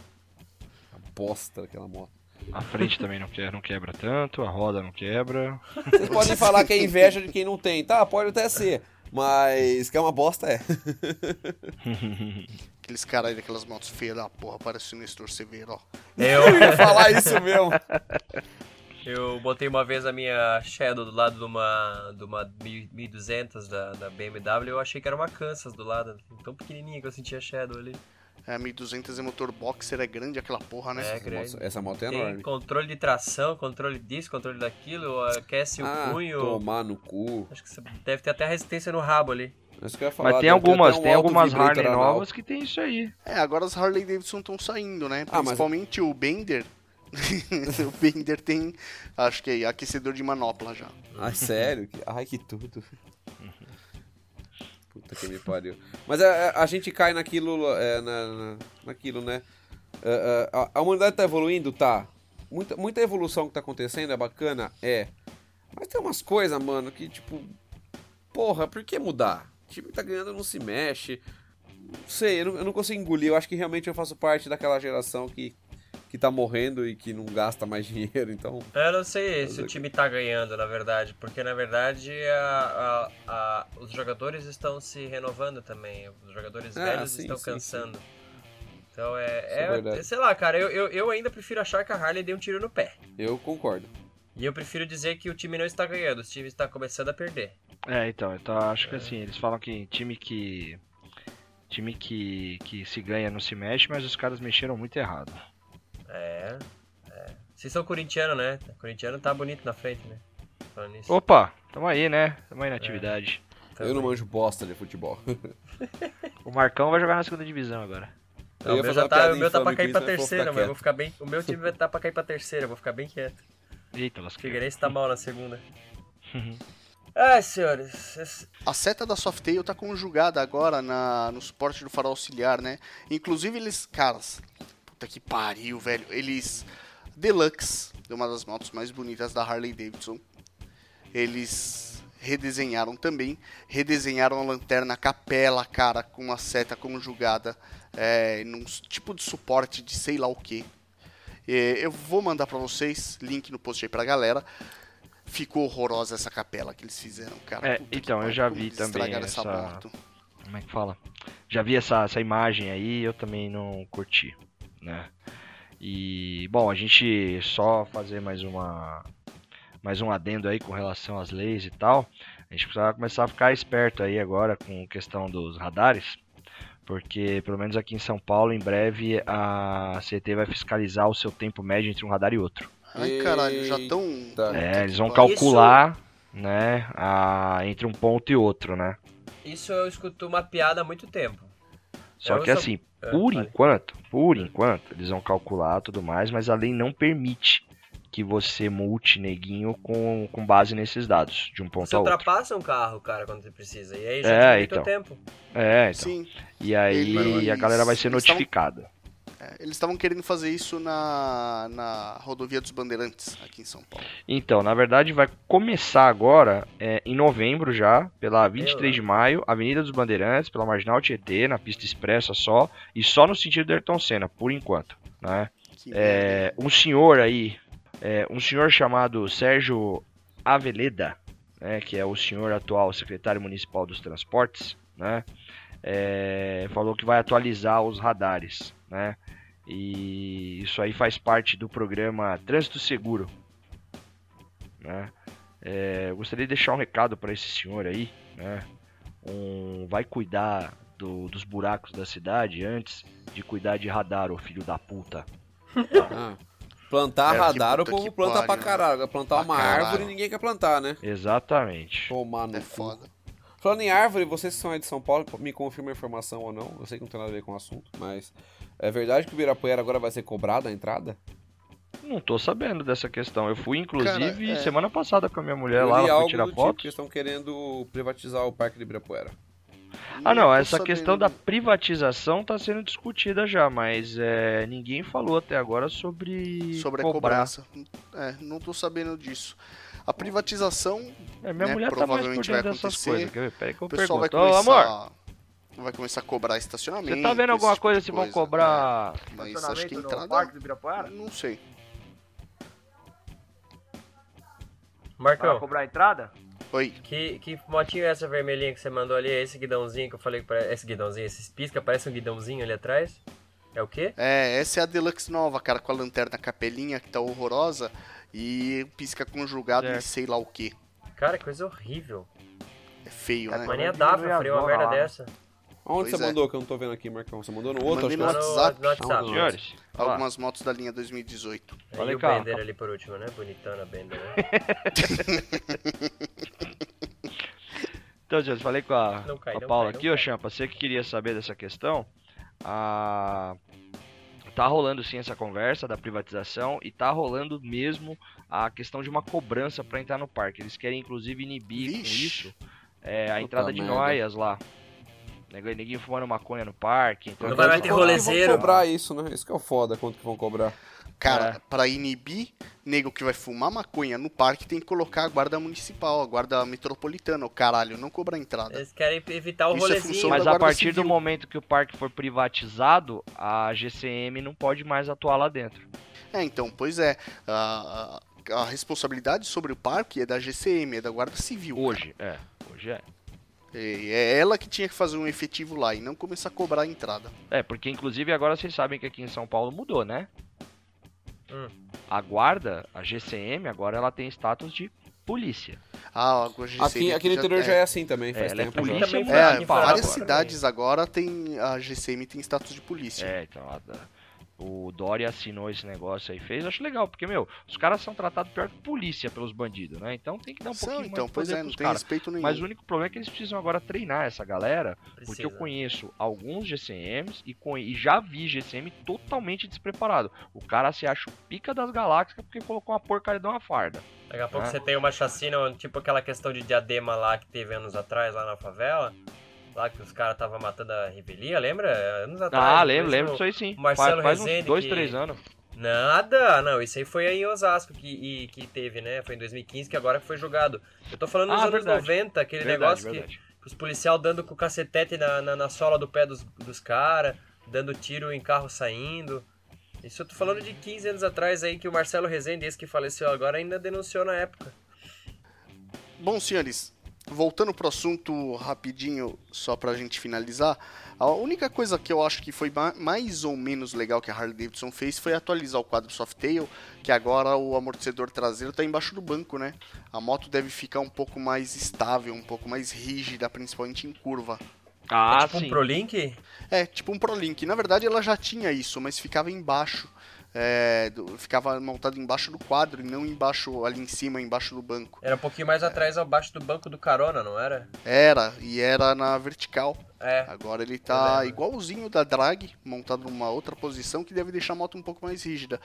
A bosta daquela moto. A frente (laughs) também não, que- não quebra tanto, a roda não quebra. Vocês podem falar que é inveja de quem não tem. Tá, pode até ser. Mas que é uma bosta, é. (laughs) Aqueles caras aí daquelas motos feias da porra, parece o Nestor Severo, ó. Eu, Eu ia falar isso mesmo. Eu botei uma vez a minha Shadow do lado de uma, de uma 1200 da, da BMW eu achei que era uma Kansas do lado. Tão pequenininha que eu sentia Shadow ali. É, 1200 é motor boxer, é grande aquela porra, né? É, Essa grande. moto- Essa moto é Tem enorme. controle de tração, controle disso, controle daquilo, aquece o Ah, punho. tomar no cu. Acho que você deve ter até resistência no rabo ali. É isso que eu ia falar, Mas tem algumas, um tem algumas Harley novas que tem isso aí. É, agora as Harley Davidson estão saindo, né? Ah, mas- Principalmente o Bender. (laughs) o Bender tem, acho que é aquecedor de manopla já. Ai, sério? Ai, que tudo. (laughs) Puta que me pariu. Mas a, a- a gente cai naquilo, é, na, na- naquilo, né? É, é, a, a humanidade tá evoluindo? Tá. Muita, muita evolução que tá acontecendo é bacana? É. Mas tem umas coisas, mano, que tipo... Porra, por que mudar? O time tá ganhando, não se mexe. Não sei, eu não, eu não consigo engolir. Eu acho que realmente eu faço parte daquela geração que, que tá morrendo e que não gasta mais (laughs) dinheiro, então... Eu não sei se o é- time tá ganhando, na verdade, porque na verdade a- a- a- os jogadores estão se renovando também. Os jogadores Ah, velhos sim, estão sim, cansando. Então é, é é, sei lá, cara, eu, eu, eu ainda prefiro achar que a Harley deu um tiro no pé. Eu concordo. E eu prefiro dizer que o time não está ganhando, o time está começando a perder. É, então, então acho que assim, eles falam que time que. Time que, que se ganha não se mexe, mas os caras mexeram muito errado. É, é. Vocês são corintiano, né? Corintiano tá bonito na frente, né? Falando nisso. Opa, tamo aí, né? Tamo aí na atividade. Eu não manjo bosta de futebol. (laughs) O Marcão vai jogar na segunda divisão agora. Não, o meu, já tá, o meu tá pra cair pra mas vou terceira, ficar mas eu vou quieto. ficar bem. O meu time vai estar pra cair pra terceira, eu vou ficar bem quieto. Eita, O lasquei. Figueirense tá mal na segunda. (laughs) Ai, senhores. esse- A seta da Softail tá conjugada agora na, no suporte do farol auxiliar, né? Inclusive eles, caras, puta que pariu, velho. Eles, Deluxe, de uma das motos mais bonitas da Harley Davidson, eles redesenharam também, redesenharam a lanterna capela, cara, com uma seta conjugada, é, num tipo de suporte de sei lá o que. eu vou mandar pra vocês, link no post aí pra galera. Ficou horrorosa essa capela que eles fizeram, cara. É, então, eu já vi também essa. Como é que fala? Já vi essa, essa imagem aí eu também não curti, né? E, bom, a gente só fazer mais uma mais um adendo aí com relação às leis e tal. A gente precisa começar a ficar esperto aí agora com questão dos radares, porque pelo menos aqui em São Paulo, em breve a CT vai fiscalizar o seu tempo médio entre um radar e outro. Ai, caralho, já tão. É, eles vão Isso- calcular, né, a, entre um ponto e outro, né? Isso eu escuto uma piada há muito tempo. Só Eu que só- assim, por fale. enquanto, por enquanto, eles vão calcular tudo mais, mas a lei não permite que você multe neguinho com, com base nesses dados, de um ponto Você a outro. ultrapassa um carro, cara, quando você precisa. E aí já É, então. tempo. É, então. Sim. E aí a galera vai ser notificada. É, eles estavam querendo fazer isso na, na rodovia dos Bandeirantes, aqui em São Paulo. Então, na verdade, vai começar agora, é, em novembro já, pela 23 de maio, Avenida dos Bandeirantes, pela Marginal Tietê, na pista expressa só, e só no sentido do Ayrton Senna, por enquanto, né? É, um senhor aí, é, um senhor chamado Sérgio Aveleda, né, que é o senhor atual secretário municipal dos transportes, né, é, falou que vai atualizar os radares, né, e isso aí faz parte do programa Trânsito Seguro, né. É, eu gostaria de deixar um recado para esse senhor aí, né, um, vai cuidar do- dos buracos da cidade antes de cuidar de radar, ô filho da puta. Ah, plantar É, radar, o povo planta pra pariu, né? caralho. Plantar Pra uma caralho. árvore ninguém quer plantar, né? Exatamente. Tomar no É cu. foda. Falando em árvore, vocês que são aí de São Paulo, me confirma a informação ou não. Eu sei que não tem nada a ver com o assunto, mas é verdade que o Ibirapuera agora vai ser cobrado a entrada? Não tô sabendo dessa questão. Eu fui, inclusive, Cara, é. semana passada com a minha mulher Eu lá, ela foi tirar do tipo estão querendo privatizar o Parque de Ibirapuera. Ah, não, essa sabendo. questão da privatização tá sendo discutida já, mas é, ninguém falou até agora sobre, Sobre a cobrar. cobrança. É, não tô sabendo disso. A privatização, É, minha né, mulher tá mais por provavelmente vai dentro dessas acontecer. coisas. Quer ver? Peraí que eu o pessoal vai pergunto. Ô, começar. amor, vai começar a cobrar estacionamento. você tá vendo alguma tipo coisa se vão cobrar É, mas estacionamento acho que no entrada- Parque do Ibirapuera? Não sei. Vai Marcão, cobrar a entrada? Oi. que, que motinho é essa vermelhinha que você mandou ali? É esse guidãozinho que eu falei que parece. Esse guidãozinho, esses pisca, parece um guidãozinho ali atrás? É o quê? É, essa é a Deluxe nova, cara, com a lanterna capelinha que tá horrorosa e pisca conjugado Certo. e sei lá o que. Cara, que coisa horrível. É feio, É, né? Mas nem a diminuir DAF a faria uma merda dessa. Onde Pois você é. mandou que eu não tô vendo aqui, Marcão? Você mandou no outro? Mandei acho no que No, WhatsApp. no WhatsApp. Lá. Algumas motos da linha 2018. Olha e o cá. Bender ali por último, né? Bonitão na Bender, né? (laughs) Então, gente, falei com a, Não cai, a não Paula cai, não aqui, ô. Champa, você que queria saber dessa questão, a... tá rolando sim essa conversa da privatização e tá rolando mesmo a questão de uma cobrança para entrar no parque. Eles querem inclusive inibir com isso é, a Puta entrada de noias lá. Neguinho fumando maconha no parque. Então Não vai mais ter rolezeiro. vão cobrar isso, né? Isso que é o foda, quanto que vão cobrar. Cara, É. pra inibir nego que vai fumar maconha no parque, tem que colocar a guarda municipal, a guarda metropolitana, o caralho, não cobrar entrada. Eles querem evitar o Isso é rolezinho. função Mas a partir do Civil. momento que o parque for privatizado, a GCM não pode mais atuar lá dentro. É, então, pois é. A, a- a responsabilidade sobre o parque é da GCM, é da Guarda Civil. Hoje, é. Hoje é. É, é ela que tinha que fazer um efetivo lá e não começar a cobrar a entrada. É, porque inclusive agora vocês sabem que aqui em São Paulo mudou, né? Hum. A guarda, a GCM, agora ela tem status de polícia. Ah, a GCM Aqui, aqui no interior já é assim também, faz ela é tempo já. polícia Também É, várias agora, cidades agora tem a GCM tem status de polícia. É, então a- o Dória assinou esse negócio aí, fez, acho legal, porque, meu, os caras são tratados pior que polícia pelos bandidos, né? Então tem que dar um São, pouquinho então, mais de pois poder é, não tem caras. respeito nenhum. Mas o único problema é que eles precisam agora treinar essa galera, porque eu Precisa. conheço alguns GCMs e, e já vi GCM totalmente despreparado. O cara se acha o pica das galáxias porque colocou uma porcaria de uma farda. Daqui a pouco Ah. você tem uma chacina, tipo aquela questão de diadema lá que teve anos atrás, lá na favela. Lá que os caras estavam matando a revelia, lembra? Anos atrás. Ah, lembro, isso lembro disso aí sim. Marcelo faz faz uns Rezende dois, que- três anos. Nada, não, isso aí foi aí em Osasco que, e- que teve, né? Foi em 2015 que agora foi julgado. Eu tô falando nos Ah, anos verdade. 90, aquele Verdade, negócio verdade. que os policial dando com o cacetete na, na, na sola do pé dos, dos caras, dando tiro em carro saindo. Isso eu tô falando de 15 anos atrás aí que o Marcelo Rezende, esse que faleceu agora, ainda denunciou na época. Bom, senhores, voltando pro assunto rapidinho, só pra gente finalizar, a única coisa que eu acho que foi ma- mais ou menos legal que a Harley Davidson fez foi atualizar o quadro Softail, que agora o amortecedor traseiro tá embaixo do banco, né? A moto deve ficar um pouco mais estável, um pouco mais rígida, principalmente em curva. Ah, é tipo sim. um ProLink? É, tipo um ProLink. Na verdade, ela já tinha isso, mas ficava embaixo. É, ficava montado embaixo do quadro e não embaixo, ali em cima, embaixo do banco. Era um pouquinho mais atrás, abaixo do banco do carona, não era? Era, e era na vertical. É. Agora ele tá igualzinho da drag, montado numa outra posição que deve deixar a moto um pouco mais rígida.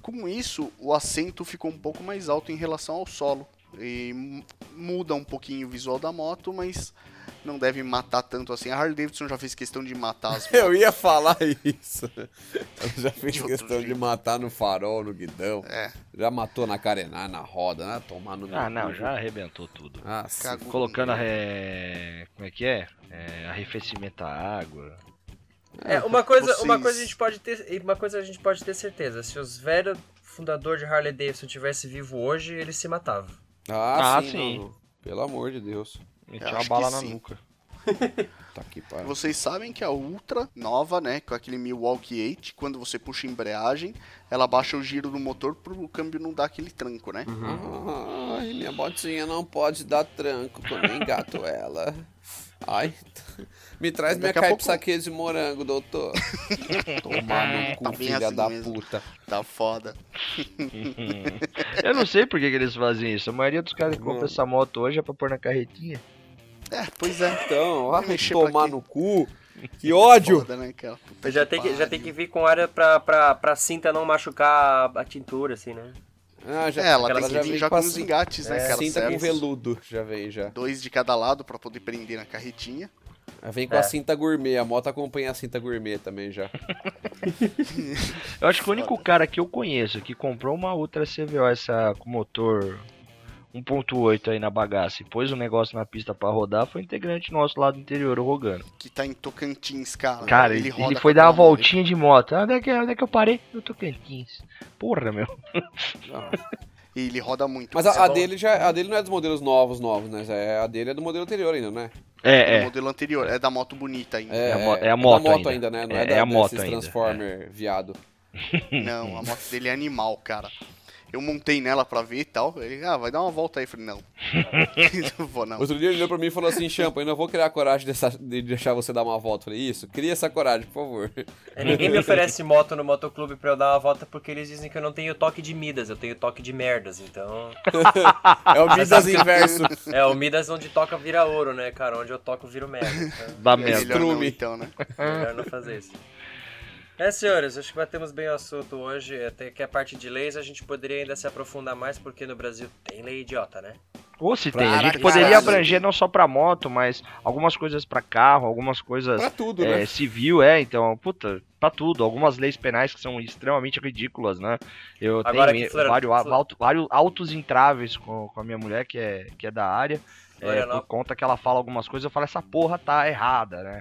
Com isso, o assento ficou um pouco mais alto em relação ao solo. E muda um pouquinho o visual da moto, mas não deve matar tanto assim. A Harley Davidson já fez questão de matar as (laughs) Eu ia falar isso. Ela já fez De questão de jeito. matar no farol, no guidão. É, Já matou na carená, na roda, né? Tomar no Ah, meu não, cu. já arrebentou tudo. Ah. Colocando a re... Como é que é? é arrefecimento à água. É, uma coisa, vocês- uma coisa a gente pode ter, uma coisa a gente pode ter certeza, se os velhos fundador de Harley Davidson tivesse vivo hoje, ele se matava. Ah, Ah, sim. sim. não. Pelo amor de Deus. Acho uma que bala na sim. nuca. (laughs) Tá aqui, pá. Vocês sabem que a Ultra nova, né, com aquele Milwaukee 8, quando você puxa a embreagem, ela baixa o giro do motor pro câmbio não dar aquele tranco, né? Ai, minha botinha não pode dar tranco quando eu engato ela. (laughs) Ai, (laughs) me traz minha Daqui a caipa pouco- saque de morango, doutor. (laughs) Tomar no cu, Tá bem filha assim da mesmo. puta. Tá foda. (laughs) Eu não sei por que, que eles fazem isso. A maioria dos caras que compram essa moto hoje é pra pôr na carretinha. É, pois é. Então, pra tomar no cu. Que ódio. Foda, né, cara? Puta Já tem, que, já tem que vir com área pra, pra, pra cinta não machucar a, a tintura, assim, né? Ah, já, É, ela Aquela tem que já vir vem já com os engates, né, cara? cinta com veludo, já vem já. Dois de cada lado pra poder prender na carretinha. Já Vem com É. a cinta gourmet, a moto acompanha a cinta gourmet também já. (laughs) Eu acho que o único cara que eu conheço que comprou uma Ultra CVO essa com motor 1.8 aí na bagaça e pôs o negócio na pista pra rodar foi um integrante nosso lá do interior, o Rogano. Que tá em Tocantins, cara. Cara, ele, roda ele foi dar uma voltinha de moto. Ah, onde é que, onde é que eu parei? No Tocantins. Porra, meu. E ele roda muito. Mas a, é a dele já, a dele não é dos modelos novos, novos, né? É, a dele é do modelo anterior ainda, né? É, O é. modelo anterior, é da moto bonita ainda. É a mo- é a moto da moto ainda. ainda, né? Não É- é, da, é a moto ainda, Transformer viado. Não, a moto dele é animal, cara. (laughs) Eu montei nela pra ver e tal. Ele, ah, vai dar uma volta aí. Eu falei, não. (laughs) não vou, não. Outro dia ele olhou pra mim e falou assim, Champa, eu não vou criar a coragem dessa- de deixar você dar uma volta. Eu falei, isso, cria essa coragem, por favor. É, ninguém me oferece moto no motoclube pra eu dar uma volta porque eles dizem que eu não tenho toque de Midas, eu tenho toque de merdas, então. (laughs) É o Midas inverso. É, o Midas onde toca vira ouro, né, cara? Onde eu toco viro merda. Então, É merda. então, né? melhor não fazer isso. É, senhores, acho que batemos bem o assunto hoje. Até que a parte de leis a gente poderia ainda se aprofundar mais, porque no Brasil tem lei idiota, né? Ou se tem. A gente poderia abranger não só pra moto, mas algumas coisas pra carro, algumas coisas Pra tudo, é, né? civil, é, então, puta, pra tudo. Algumas leis penais que são extremamente ridículas, né? Eu Agora tenho vários, alto- vários altos entraves com, com a minha mulher, que é, que é da área, é, por conta que ela fala algumas coisas, eu falo, essa porra tá errada, né?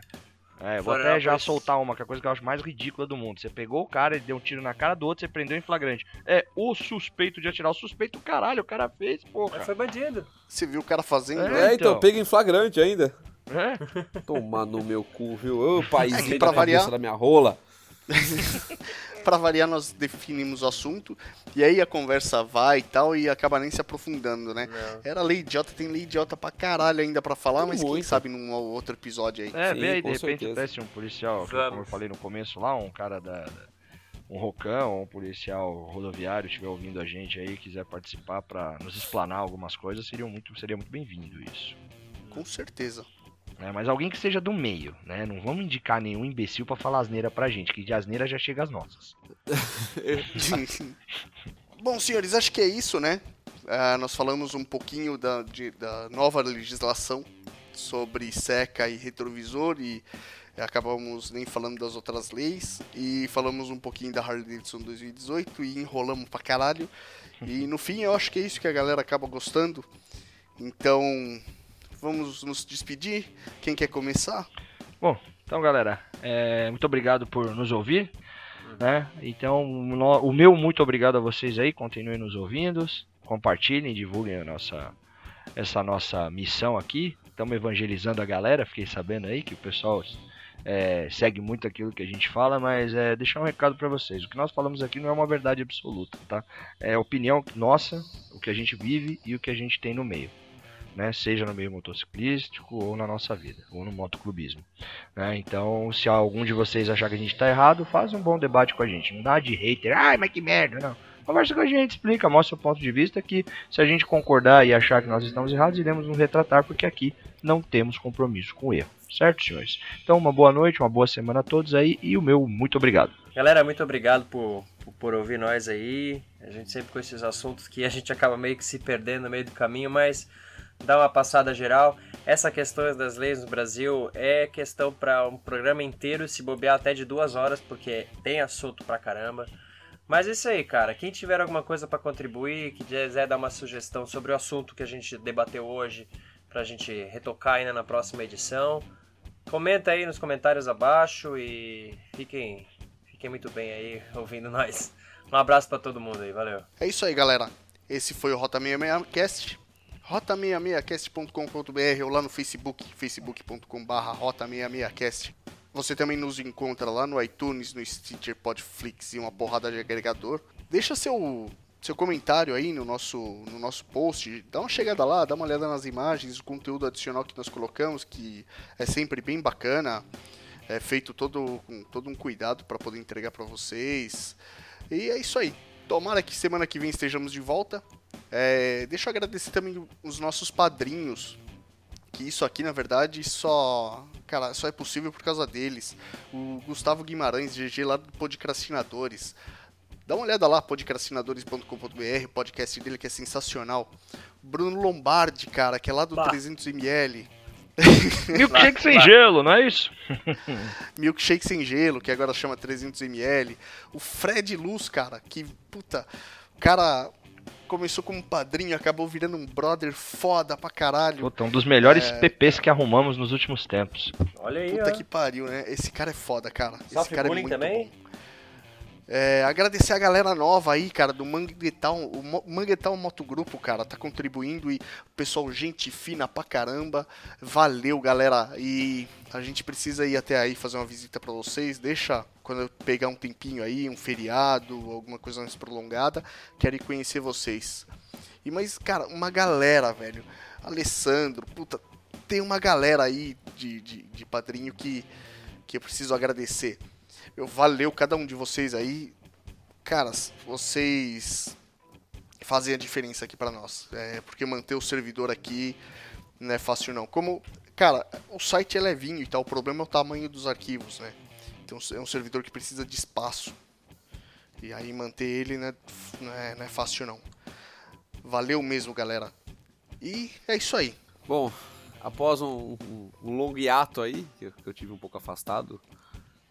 É, vou até já soltar uma, que é a coisa que eu acho mais ridícula do mundo. Você pegou o cara, ele deu um tiro na cara do outro, você prendeu em flagrante. É o suspeito de atirar. O suspeito, caralho, o cara fez, porra. Mas foi bandido. Você viu o cara fazendo, É. É, então, então. pega em flagrante ainda. É? Tomar no meu cu, viu? Ô, (laughs) país É pra variar- da minha rola. (laughs) Pra variar, nós definimos o assunto. E aí a conversa vai e tal, e acaba nem se aprofundando, né? Não. Era lei idiota, tem lei idiota pra caralho ainda pra falar, Tem mas quem muito. sabe num outro episódio aí. É, Sim, aí, de repente certeza. aparece um policial, que, como eu falei no começo lá, um cara da. da- um rocão, um policial rodoviário estiver ouvindo a gente aí, quiser participar pra nos explanar algumas coisas, seria muito, seria muito bem-vindo isso. Com certeza. Né? Mas alguém que seja do meio, né? Não vamos indicar nenhum imbecil pra falar asneira pra gente, que de asneira já chega as nossas. (laughs) Bom, senhores, acho que é isso, né? Ah, nós falamos um pouquinho da, de- da nova legislação sobre seca e retrovisor e acabamos nem falando das outras leis e falamos um pouquinho da Harley Davidson 2018 e enrolamos pra caralho. E no fim eu acho que é isso que a galera acaba gostando. Então, vamos nos despedir. Quem quer começar? Bom, então galera, é, muito obrigado por nos ouvir. Né? Então, o meu muito obrigado a vocês aí, continuem nos ouvindo, compartilhem, divulguem nossa, essa nossa missão aqui. Estamos evangelizando a galera, fiquei sabendo aí que o pessoal é, segue muito aquilo que a gente fala, mas é, deixar um recado para vocês. O que nós falamos aqui não é uma verdade absoluta, tá? É opinião nossa, o que a gente vive e o que a gente tem no meio. Né, seja no meio motociclístico ou na nossa vida, ou no motoclubismo. né? Então, se algum de vocês achar que a gente tá errado, faz um bom debate com a gente. Não dá de hater, ai, mas que merda, não. Conversa com a gente, explica, mostra o ponto de vista que se a gente concordar e achar que nós estamos errados, iremos nos retratar, porque aqui não temos compromisso com o erro. Certo, senhores? Então, uma boa noite, uma boa semana a todos aí e o meu muito obrigado. Galera, muito obrigado por, por ouvir nós aí. A gente sempre com esses assuntos que a gente acaba meio que se perdendo no meio do caminho, mas dá uma passada geral. Essa questão das leis no Brasil é questão para um programa inteiro, se bobear até de duas horas, porque tem assunto pra caramba. Mas é isso aí, cara. Quem tiver alguma coisa para contribuir, que quiser dar uma sugestão sobre o assunto que a gente debateu hoje, pra gente retocar ainda na próxima edição, comenta aí nos comentários abaixo e fiquem, fiquem muito bem aí ouvindo nós. Um abraço pra todo mundo aí, valeu. É isso aí, galera. Esse foi o Rota 66cast. rota66cast.com.br ou lá no Facebook, facebook.com.br rota66cast. Você também nos encontra lá no iTunes, no Stitcher, Podflix e uma porrada de agregador. Deixa seu, seu comentário aí no nosso, no nosso post. Dá uma chegada lá, dá uma olhada nas imagens, o conteúdo adicional que nós colocamos, que é sempre bem bacana. É feito todo, com todo um cuidado para poder entregar para vocês. E é isso aí. Tomara que semana que vem estejamos de volta. É, deixa eu agradecer também os nossos padrinhos. Que isso aqui, na verdade, só. Cara, só é possível por causa deles. O Gustavo Guimarães, GG lá do Podcrastinadores. Dá uma olhada lá, podcrastinadores.com.br, o podcast dele que é sensacional. Bruno Lombardi, cara, que é lá do Bah. (laughs) 300ml. Milkshake sem gelo, não é isso? (laughs) Milkshake sem gelo, que agora chama 300ml. O Fred Luz, cara, que, puta, o cara começou como padrinho, acabou virando um brother foda pra caralho. Puta, um dos melhores É. PPs que arrumamos nos últimos tempos. Olha aí, Puta ó. que pariu, né? Esse cara é foda, cara. Esse Sofre cara é muito também? bom. É, agradecer a galera nova aí, cara, do Manguetal. O Manguetal Motogrupo, cara, tá contribuindo e pessoal, gente fina pra caramba. Valeu, galera. E a gente precisa ir até aí fazer uma visita pra vocês. Deixa quando eu pegar um tempinho aí, um feriado, alguma coisa mais prolongada. Quero ir conhecer vocês. E mas, cara, uma galera, velho. Alessandro, puta, tem uma galera aí de, de, de padrinho que, que eu preciso agradecer. Eu valeu cada um de vocês aí. Caras, vocês fazem a diferença aqui pra nós. É, porque manter o servidor aqui não é fácil não. Como, cara, o site é levinho e tal, o problema é o tamanho dos arquivos, né? Então é um servidor que precisa de espaço. E aí manter ele não é, não é, não é fácil não. Valeu mesmo, galera. E é isso aí. Bom, após um, um- um longo hiato aí, que eu, que eu tive um pouco afastado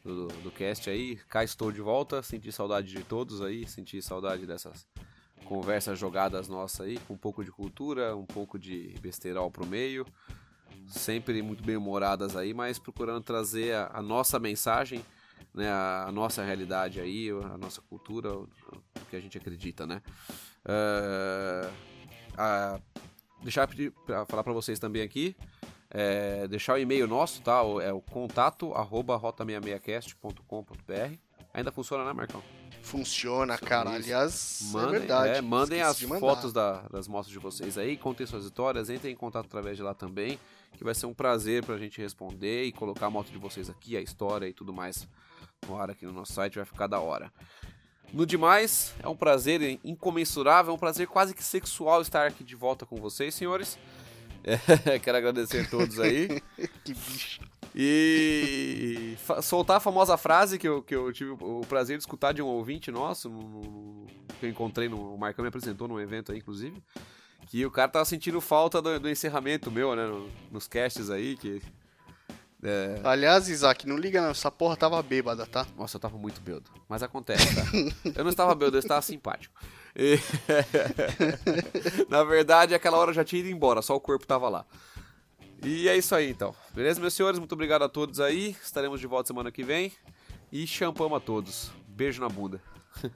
do, do cast aí, cá estou de volta, senti saudade de todos aí, senti saudade dessas conversas jogadas nossas aí, com um pouco de cultura, um pouco de besterol pro meio, sempre muito bem humoradas aí, mas procurando trazer a, a nossa mensagem, né, a, a nossa realidade aí, a nossa cultura, o, o que a gente acredita, né. Eh, a- deixar pra falar para vocês também aqui, é, deixar o e-mail nosso, tá? É o contato arroba rota66cast.com.br. Ainda funciona, né, Marcão? Funciona, cara. Aliás, Mandem, é verdade. é, mandem as fotos da- das mostras de vocês aí, contem suas histórias, entrem em contato através de lá também, que vai ser um prazer pra gente responder e colocar a moto de vocês aqui, a história e tudo mais no ar aqui no nosso site, vai ficar da hora. No demais, é um prazer incomensurável, é um prazer quase que sexual estar aqui de volta com vocês, senhores. É, (laughs) quero agradecer a todos aí. (laughs) Que bicho. E soltar a famosa frase que eu, que eu tive o prazer de escutar de um ouvinte nosso, no- no- que eu encontrei, no, o Marcão me apresentou num evento aí, inclusive, que o cara tava sentindo falta do, do encerramento meu, né, no- nos casts aí, que... é, Aliás, Isaac, não liga não. Essa porra tava bêbada, tá? nossa, eu tava muito bêbado, mas acontece, tá? (laughs) Eu não estava bêbado, eu estava simpático. E- (laughs) Na verdade, aquela hora eu já tinha ido embora, só o corpo tava lá. E é isso aí, então. Beleza, meus senhores? Muito obrigado a todos aí. Estaremos de volta semana que vem. E champamos a todos. Beijo na bunda. (laughs)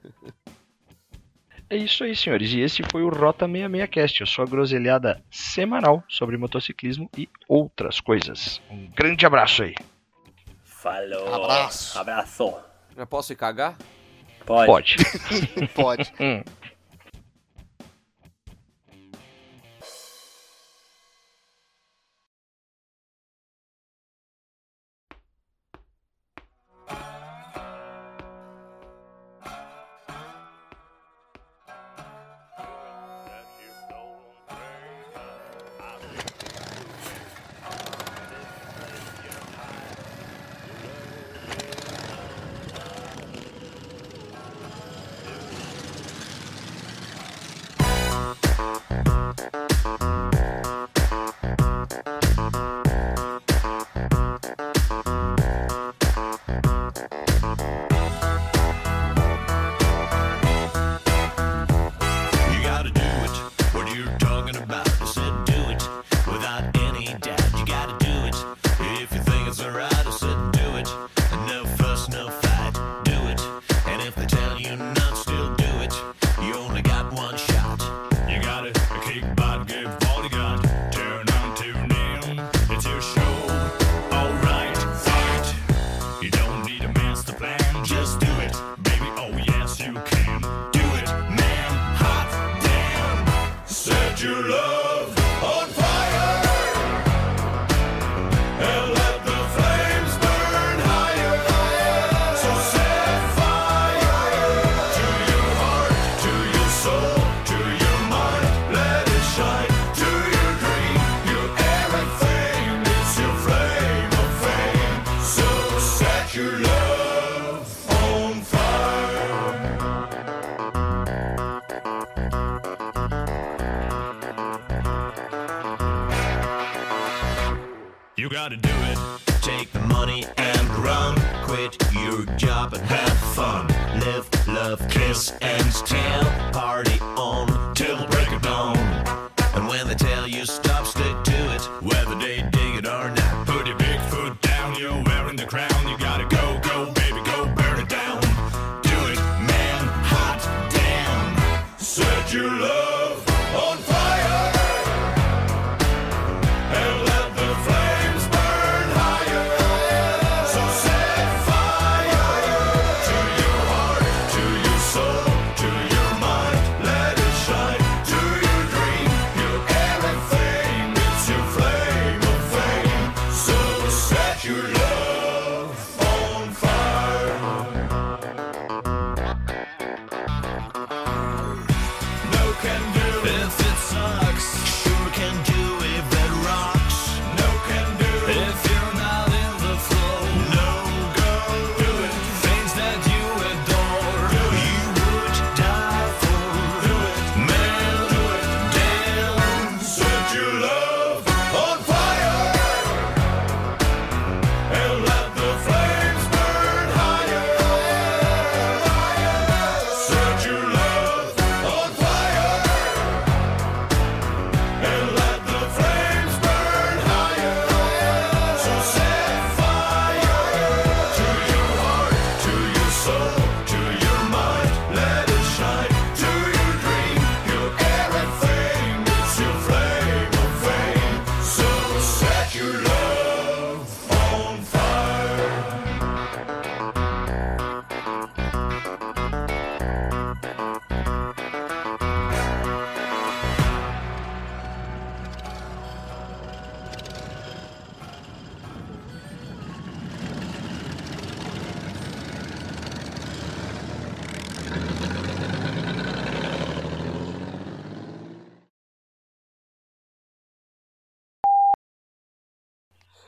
É isso aí, senhores. E esse foi o Rota 66cast, a sua groselhada semanal sobre motociclismo e outras coisas. Um grande abraço aí. Falou. Abraço. Abraço. Já posso ir cagar? Pode. Pode. (laughs) Pode.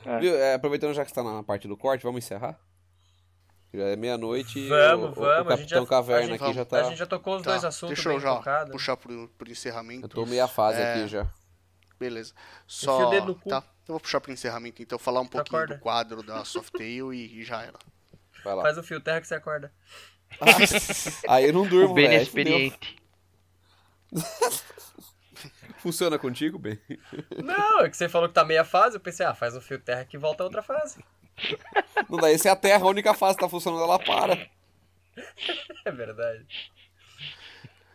É. Viu? É, aproveitando já que está na parte do corte, vamos encerrar? Já é meia-noite e Vamos, o, vamos. o a gente Capitão já, Caverna a gente, aqui já A tá... gente já tocou os Tá, dois assuntos deixa eu já puxar pro, pro encerramento. Eu tô meia fase É, aqui já. Beleza. Só. Tá. Eu vou puxar pro encerramento, então, falar um pouquinho acorda. do quadro da Softail e, e já era. Vai lá. Faz o fio terra que você acorda. (laughs) Aí eu não durmo, O Ben é velho. experiente. (laughs) Funciona contigo, Ben? (laughs) Não, é que você falou que tá meia fase, eu pensei, ah, faz um fio terra que volta a outra fase. Não dá, esse é a Terra, a única fase que tá funcionando, ela para. (laughs) É verdade.